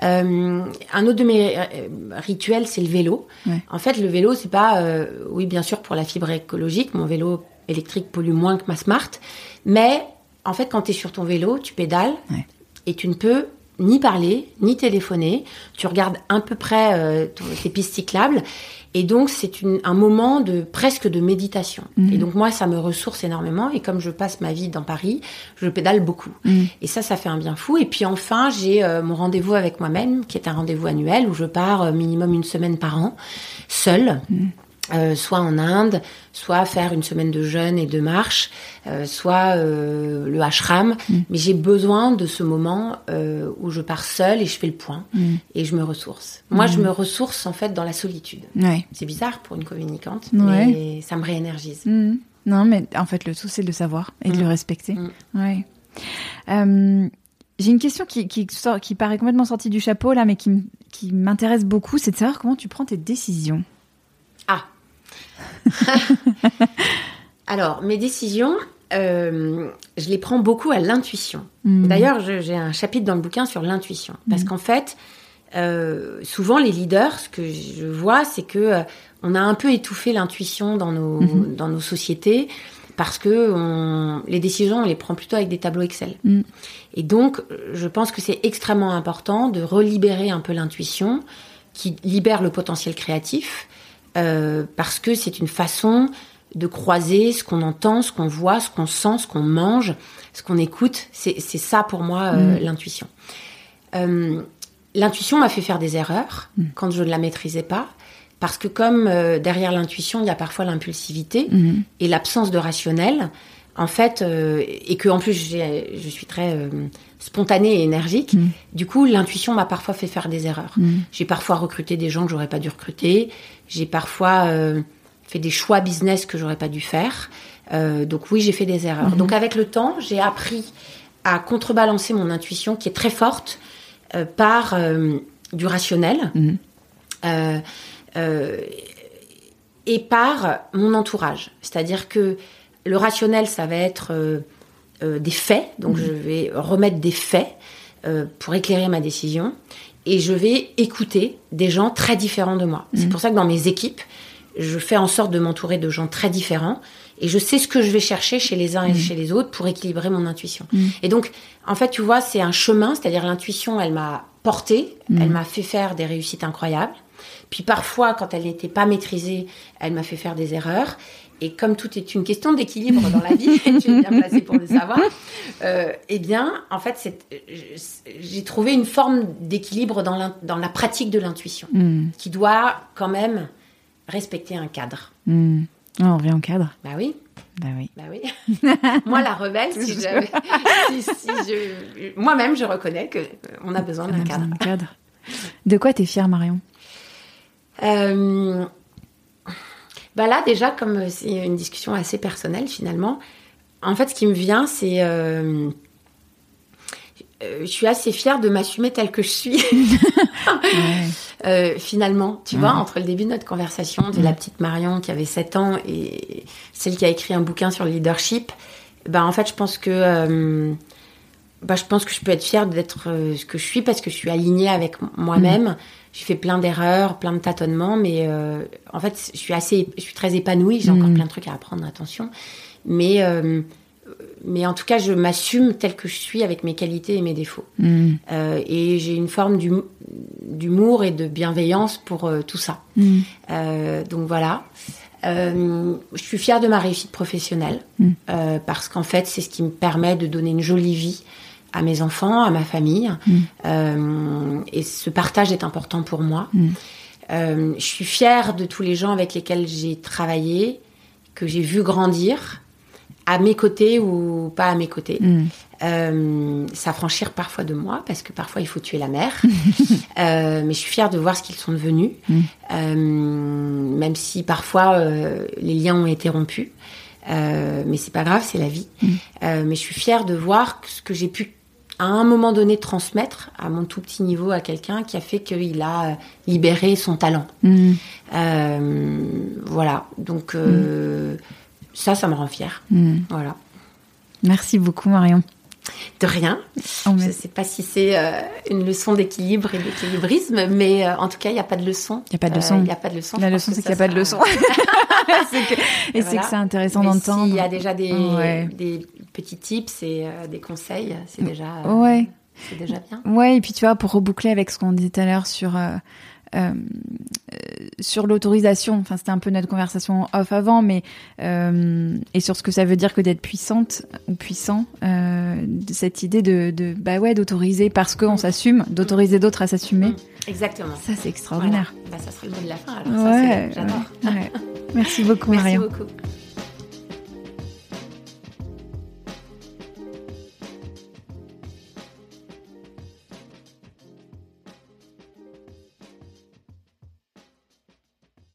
Euh, un autre de mes rituels, c'est le vélo. En fait, le vélo, c'est pas, euh, oui, bien sûr, pour la fibre écologique. Mon vélo électrique pollue moins que ma Smart. Mais en fait, quand tu es sur ton vélo, tu pédales Ouais. et tu ne peux ni parler, ni téléphoner. Tu regardes à peu près euh, tes pistes cyclables. Et donc, c'est un moment de presque de méditation. Mhm. Et donc, moi, ça me ressource énormément. Et comme je passe ma vie dans Paris, je pédale beaucoup. Mm. Et ça, ça fait un bien fou. Et puis enfin, j'ai euh, mon rendez-vous avec moi-même, qui est un rendez-vous annuel où je pars euh, minimum une semaine par an, seule. Euh, soit en Inde, soit faire une semaine de jeûne et de marche, euh, soit euh, le ashram. Mais j'ai besoin de ce moment où je pars seule et je fais le point Mm. et je me ressource. Moi, je me ressource en fait dans la solitude. Ouais. C'est bizarre pour une communicante, Ouais. mais ça me réénergise. Mm. Non, mais en fait, le tout, c'est de le savoir et de Mm. le respecter. Mm. Ouais. J'ai une question qui, qui, sort- qui paraît complètement sortie du chapeau, là, mais qui, qui m'intéresse beaucoup, c'est de savoir comment tu prends tes décisions. Alors, mes décisions, euh, je les prends beaucoup à l'intuition. Mm. D'ailleurs, j'ai un chapitre dans le bouquin sur l'intuition. Parce qu'en fait, euh, souvent les leaders, ce que je vois, c'est que euh, on a un peu étouffé l'intuition dans nos, Mhm. dans nos sociétés parce que on- les décisions, on les prend plutôt avec des tableaux Excel. Mm. Et donc, je pense que c'est extrêmement important de relibérer un peu l'intuition qui libère le potentiel créatif euh, parce que c'est une façon de croiser ce qu'on entend, ce qu'on voit, ce qu'on sent, ce qu'on mange, ce qu'on écoute. C'est ça pour moi euh, l'intuition. Euh, l'intuition m'a fait faire des erreurs quand je ne la maîtrisais pas. Parce que comme derrière l'intuition, il y a parfois l'impulsivité Mhm. et l'absence de rationnel, en fait, euh, et que en plus je suis très euh, spontanée et énergique, Mm. du coup l'intuition m'a parfois fait faire des erreurs. Mm. J'ai parfois recruté des gens que j'aurais pas dû recruter. J'ai parfois euh, fait des choix business que j'aurais pas dû faire. Donc oui, j'ai fait des erreurs. Donc avec le temps, j'ai appris à contrebalancer mon intuition qui est très forte par du rationnel. Euh, et par mon entourage. C'est-à-dire que le rationnel, ça va être euh, euh, des faits, donc je vais remettre des faits euh, pour éclairer ma décision, et je vais écouter des gens très différents de moi. C'est pour ça que dans mes équipes, je fais en sorte de m'entourer de gens très différents, et je sais ce que je vais chercher chez les uns et chez les autres pour équilibrer mon intuition. Et donc, en fait, tu vois, c'est un chemin, c'est-à-dire l'intuition, elle m'a portée, elle m'a fait faire des réussites incroyables. Puis parfois, quand elle n'était pas maîtrisée, elle m'a fait faire des erreurs. Et comme tout est une question d'équilibre dans la vie, tu es bien placé pour le savoir, euh, eh bien, en fait, c'est- j'ai trouvé une forme d'équilibre dans, la pratique de l'intuition, Hmm. qui doit quand même respecter un cadre. Hmm. Oh, on revient au cadre. Bah oui, Bah oui. bah oui. Moi, la rebelle, si je, si, si je, moi-même, je reconnais que euh, on a besoin On a d'un besoin cadre. d'un cadre. De quoi t'es fière, Marion? Euh, bah là, déjà, comme euh, c'est une discussion assez personnelle finalement, en fait, ce qui me vient, c'est. euh, euh, je suis assez fière de m'assumer telle que je suis, Ouais. euh, finalement. Tu vois, entre le début de notre conversation, de la petite Marion qui avait 7 ans et celle qui a écrit un bouquin sur le leadership, bah en fait, je pense que. bah, je pense que je peux être fière d'être ce que je suis parce que je suis alignée avec moi-même. J'ai fait plein d'erreurs, plein de tâtonnements, mais euh, en fait, je suis assez, je suis très épanouie. J'ai encore Mhm. plein de trucs à apprendre, attention. Mais, euh, mais en tout cas, je m'assume telle que je suis avec mes qualités et mes défauts. Hmm. Euh, et j'ai une forme d'hum- d'humour et de bienveillance pour euh, tout ça. Hmm. Euh, donc voilà. Je suis fière de ma réussite professionnelle parce qu'en fait, c'est ce qui me permet de donner une jolie vie à mes enfants, à ma famille. Mm. Euh, et ce partage est important pour moi. Mm. Euh, je suis fière de tous les gens avec lesquels j'ai travaillé, que j'ai vu grandir, à mes côtés ou pas à mes côtés. Hmm. Euh, s'affranchir parfois de moi, parce que parfois il faut tuer la mère. Euh, mais je suis fière de voir ce qu'ils sont devenus, Mm. Même si parfois les liens ont été rompus. Euh, mais c'est pas grave, c'est la vie. Mm. Euh, mais je suis fière de voir ce que j'ai pu à un moment donné transmettre à mon tout petit niveau à quelqu'un qui a fait qu'il a libéré son talent. Hmm. Euh, voilà, donc euh, ça, ça me rend fière. Hmm. Voilà. Merci beaucoup, Marion. De rien. Oh, Je ne sais pas si c'est euh, une leçon d'équilibre et d'équilibrisme, mais euh, en tout cas, il n'y a pas de leçon. Il y a pas de Euh, leçon. Il n'y a pas de leçon. La leçon, c'est qu'il n'y a pas de leçon. Que- Et c'est que c'est intéressant d'entendre. S'il y a déjà des, Ouais. des petits tips et euh, des conseils, c'est déjà, euh, Ouais. c'est déjà bien. Ouais, et puis tu vois, pour reboucler avec ce qu'on disait tout à l'heure sur euh, sur l'autorisation. Enfin, c'était un peu notre conversation off avant, mais euh, et sur ce que ça veut dire que d'être puissante ou puissant. De cette idée de, de bah ouais, d'autoriser parce qu'on s'assume, d'autoriser d'autres à s'assumer. Exactement. Ça, c'est extraordinaire. Voilà. Bah, ça sera le mot de la fin. Alors, Ouais, j'adore. ouais. Merci beaucoup, Merci Marion. beaucoup.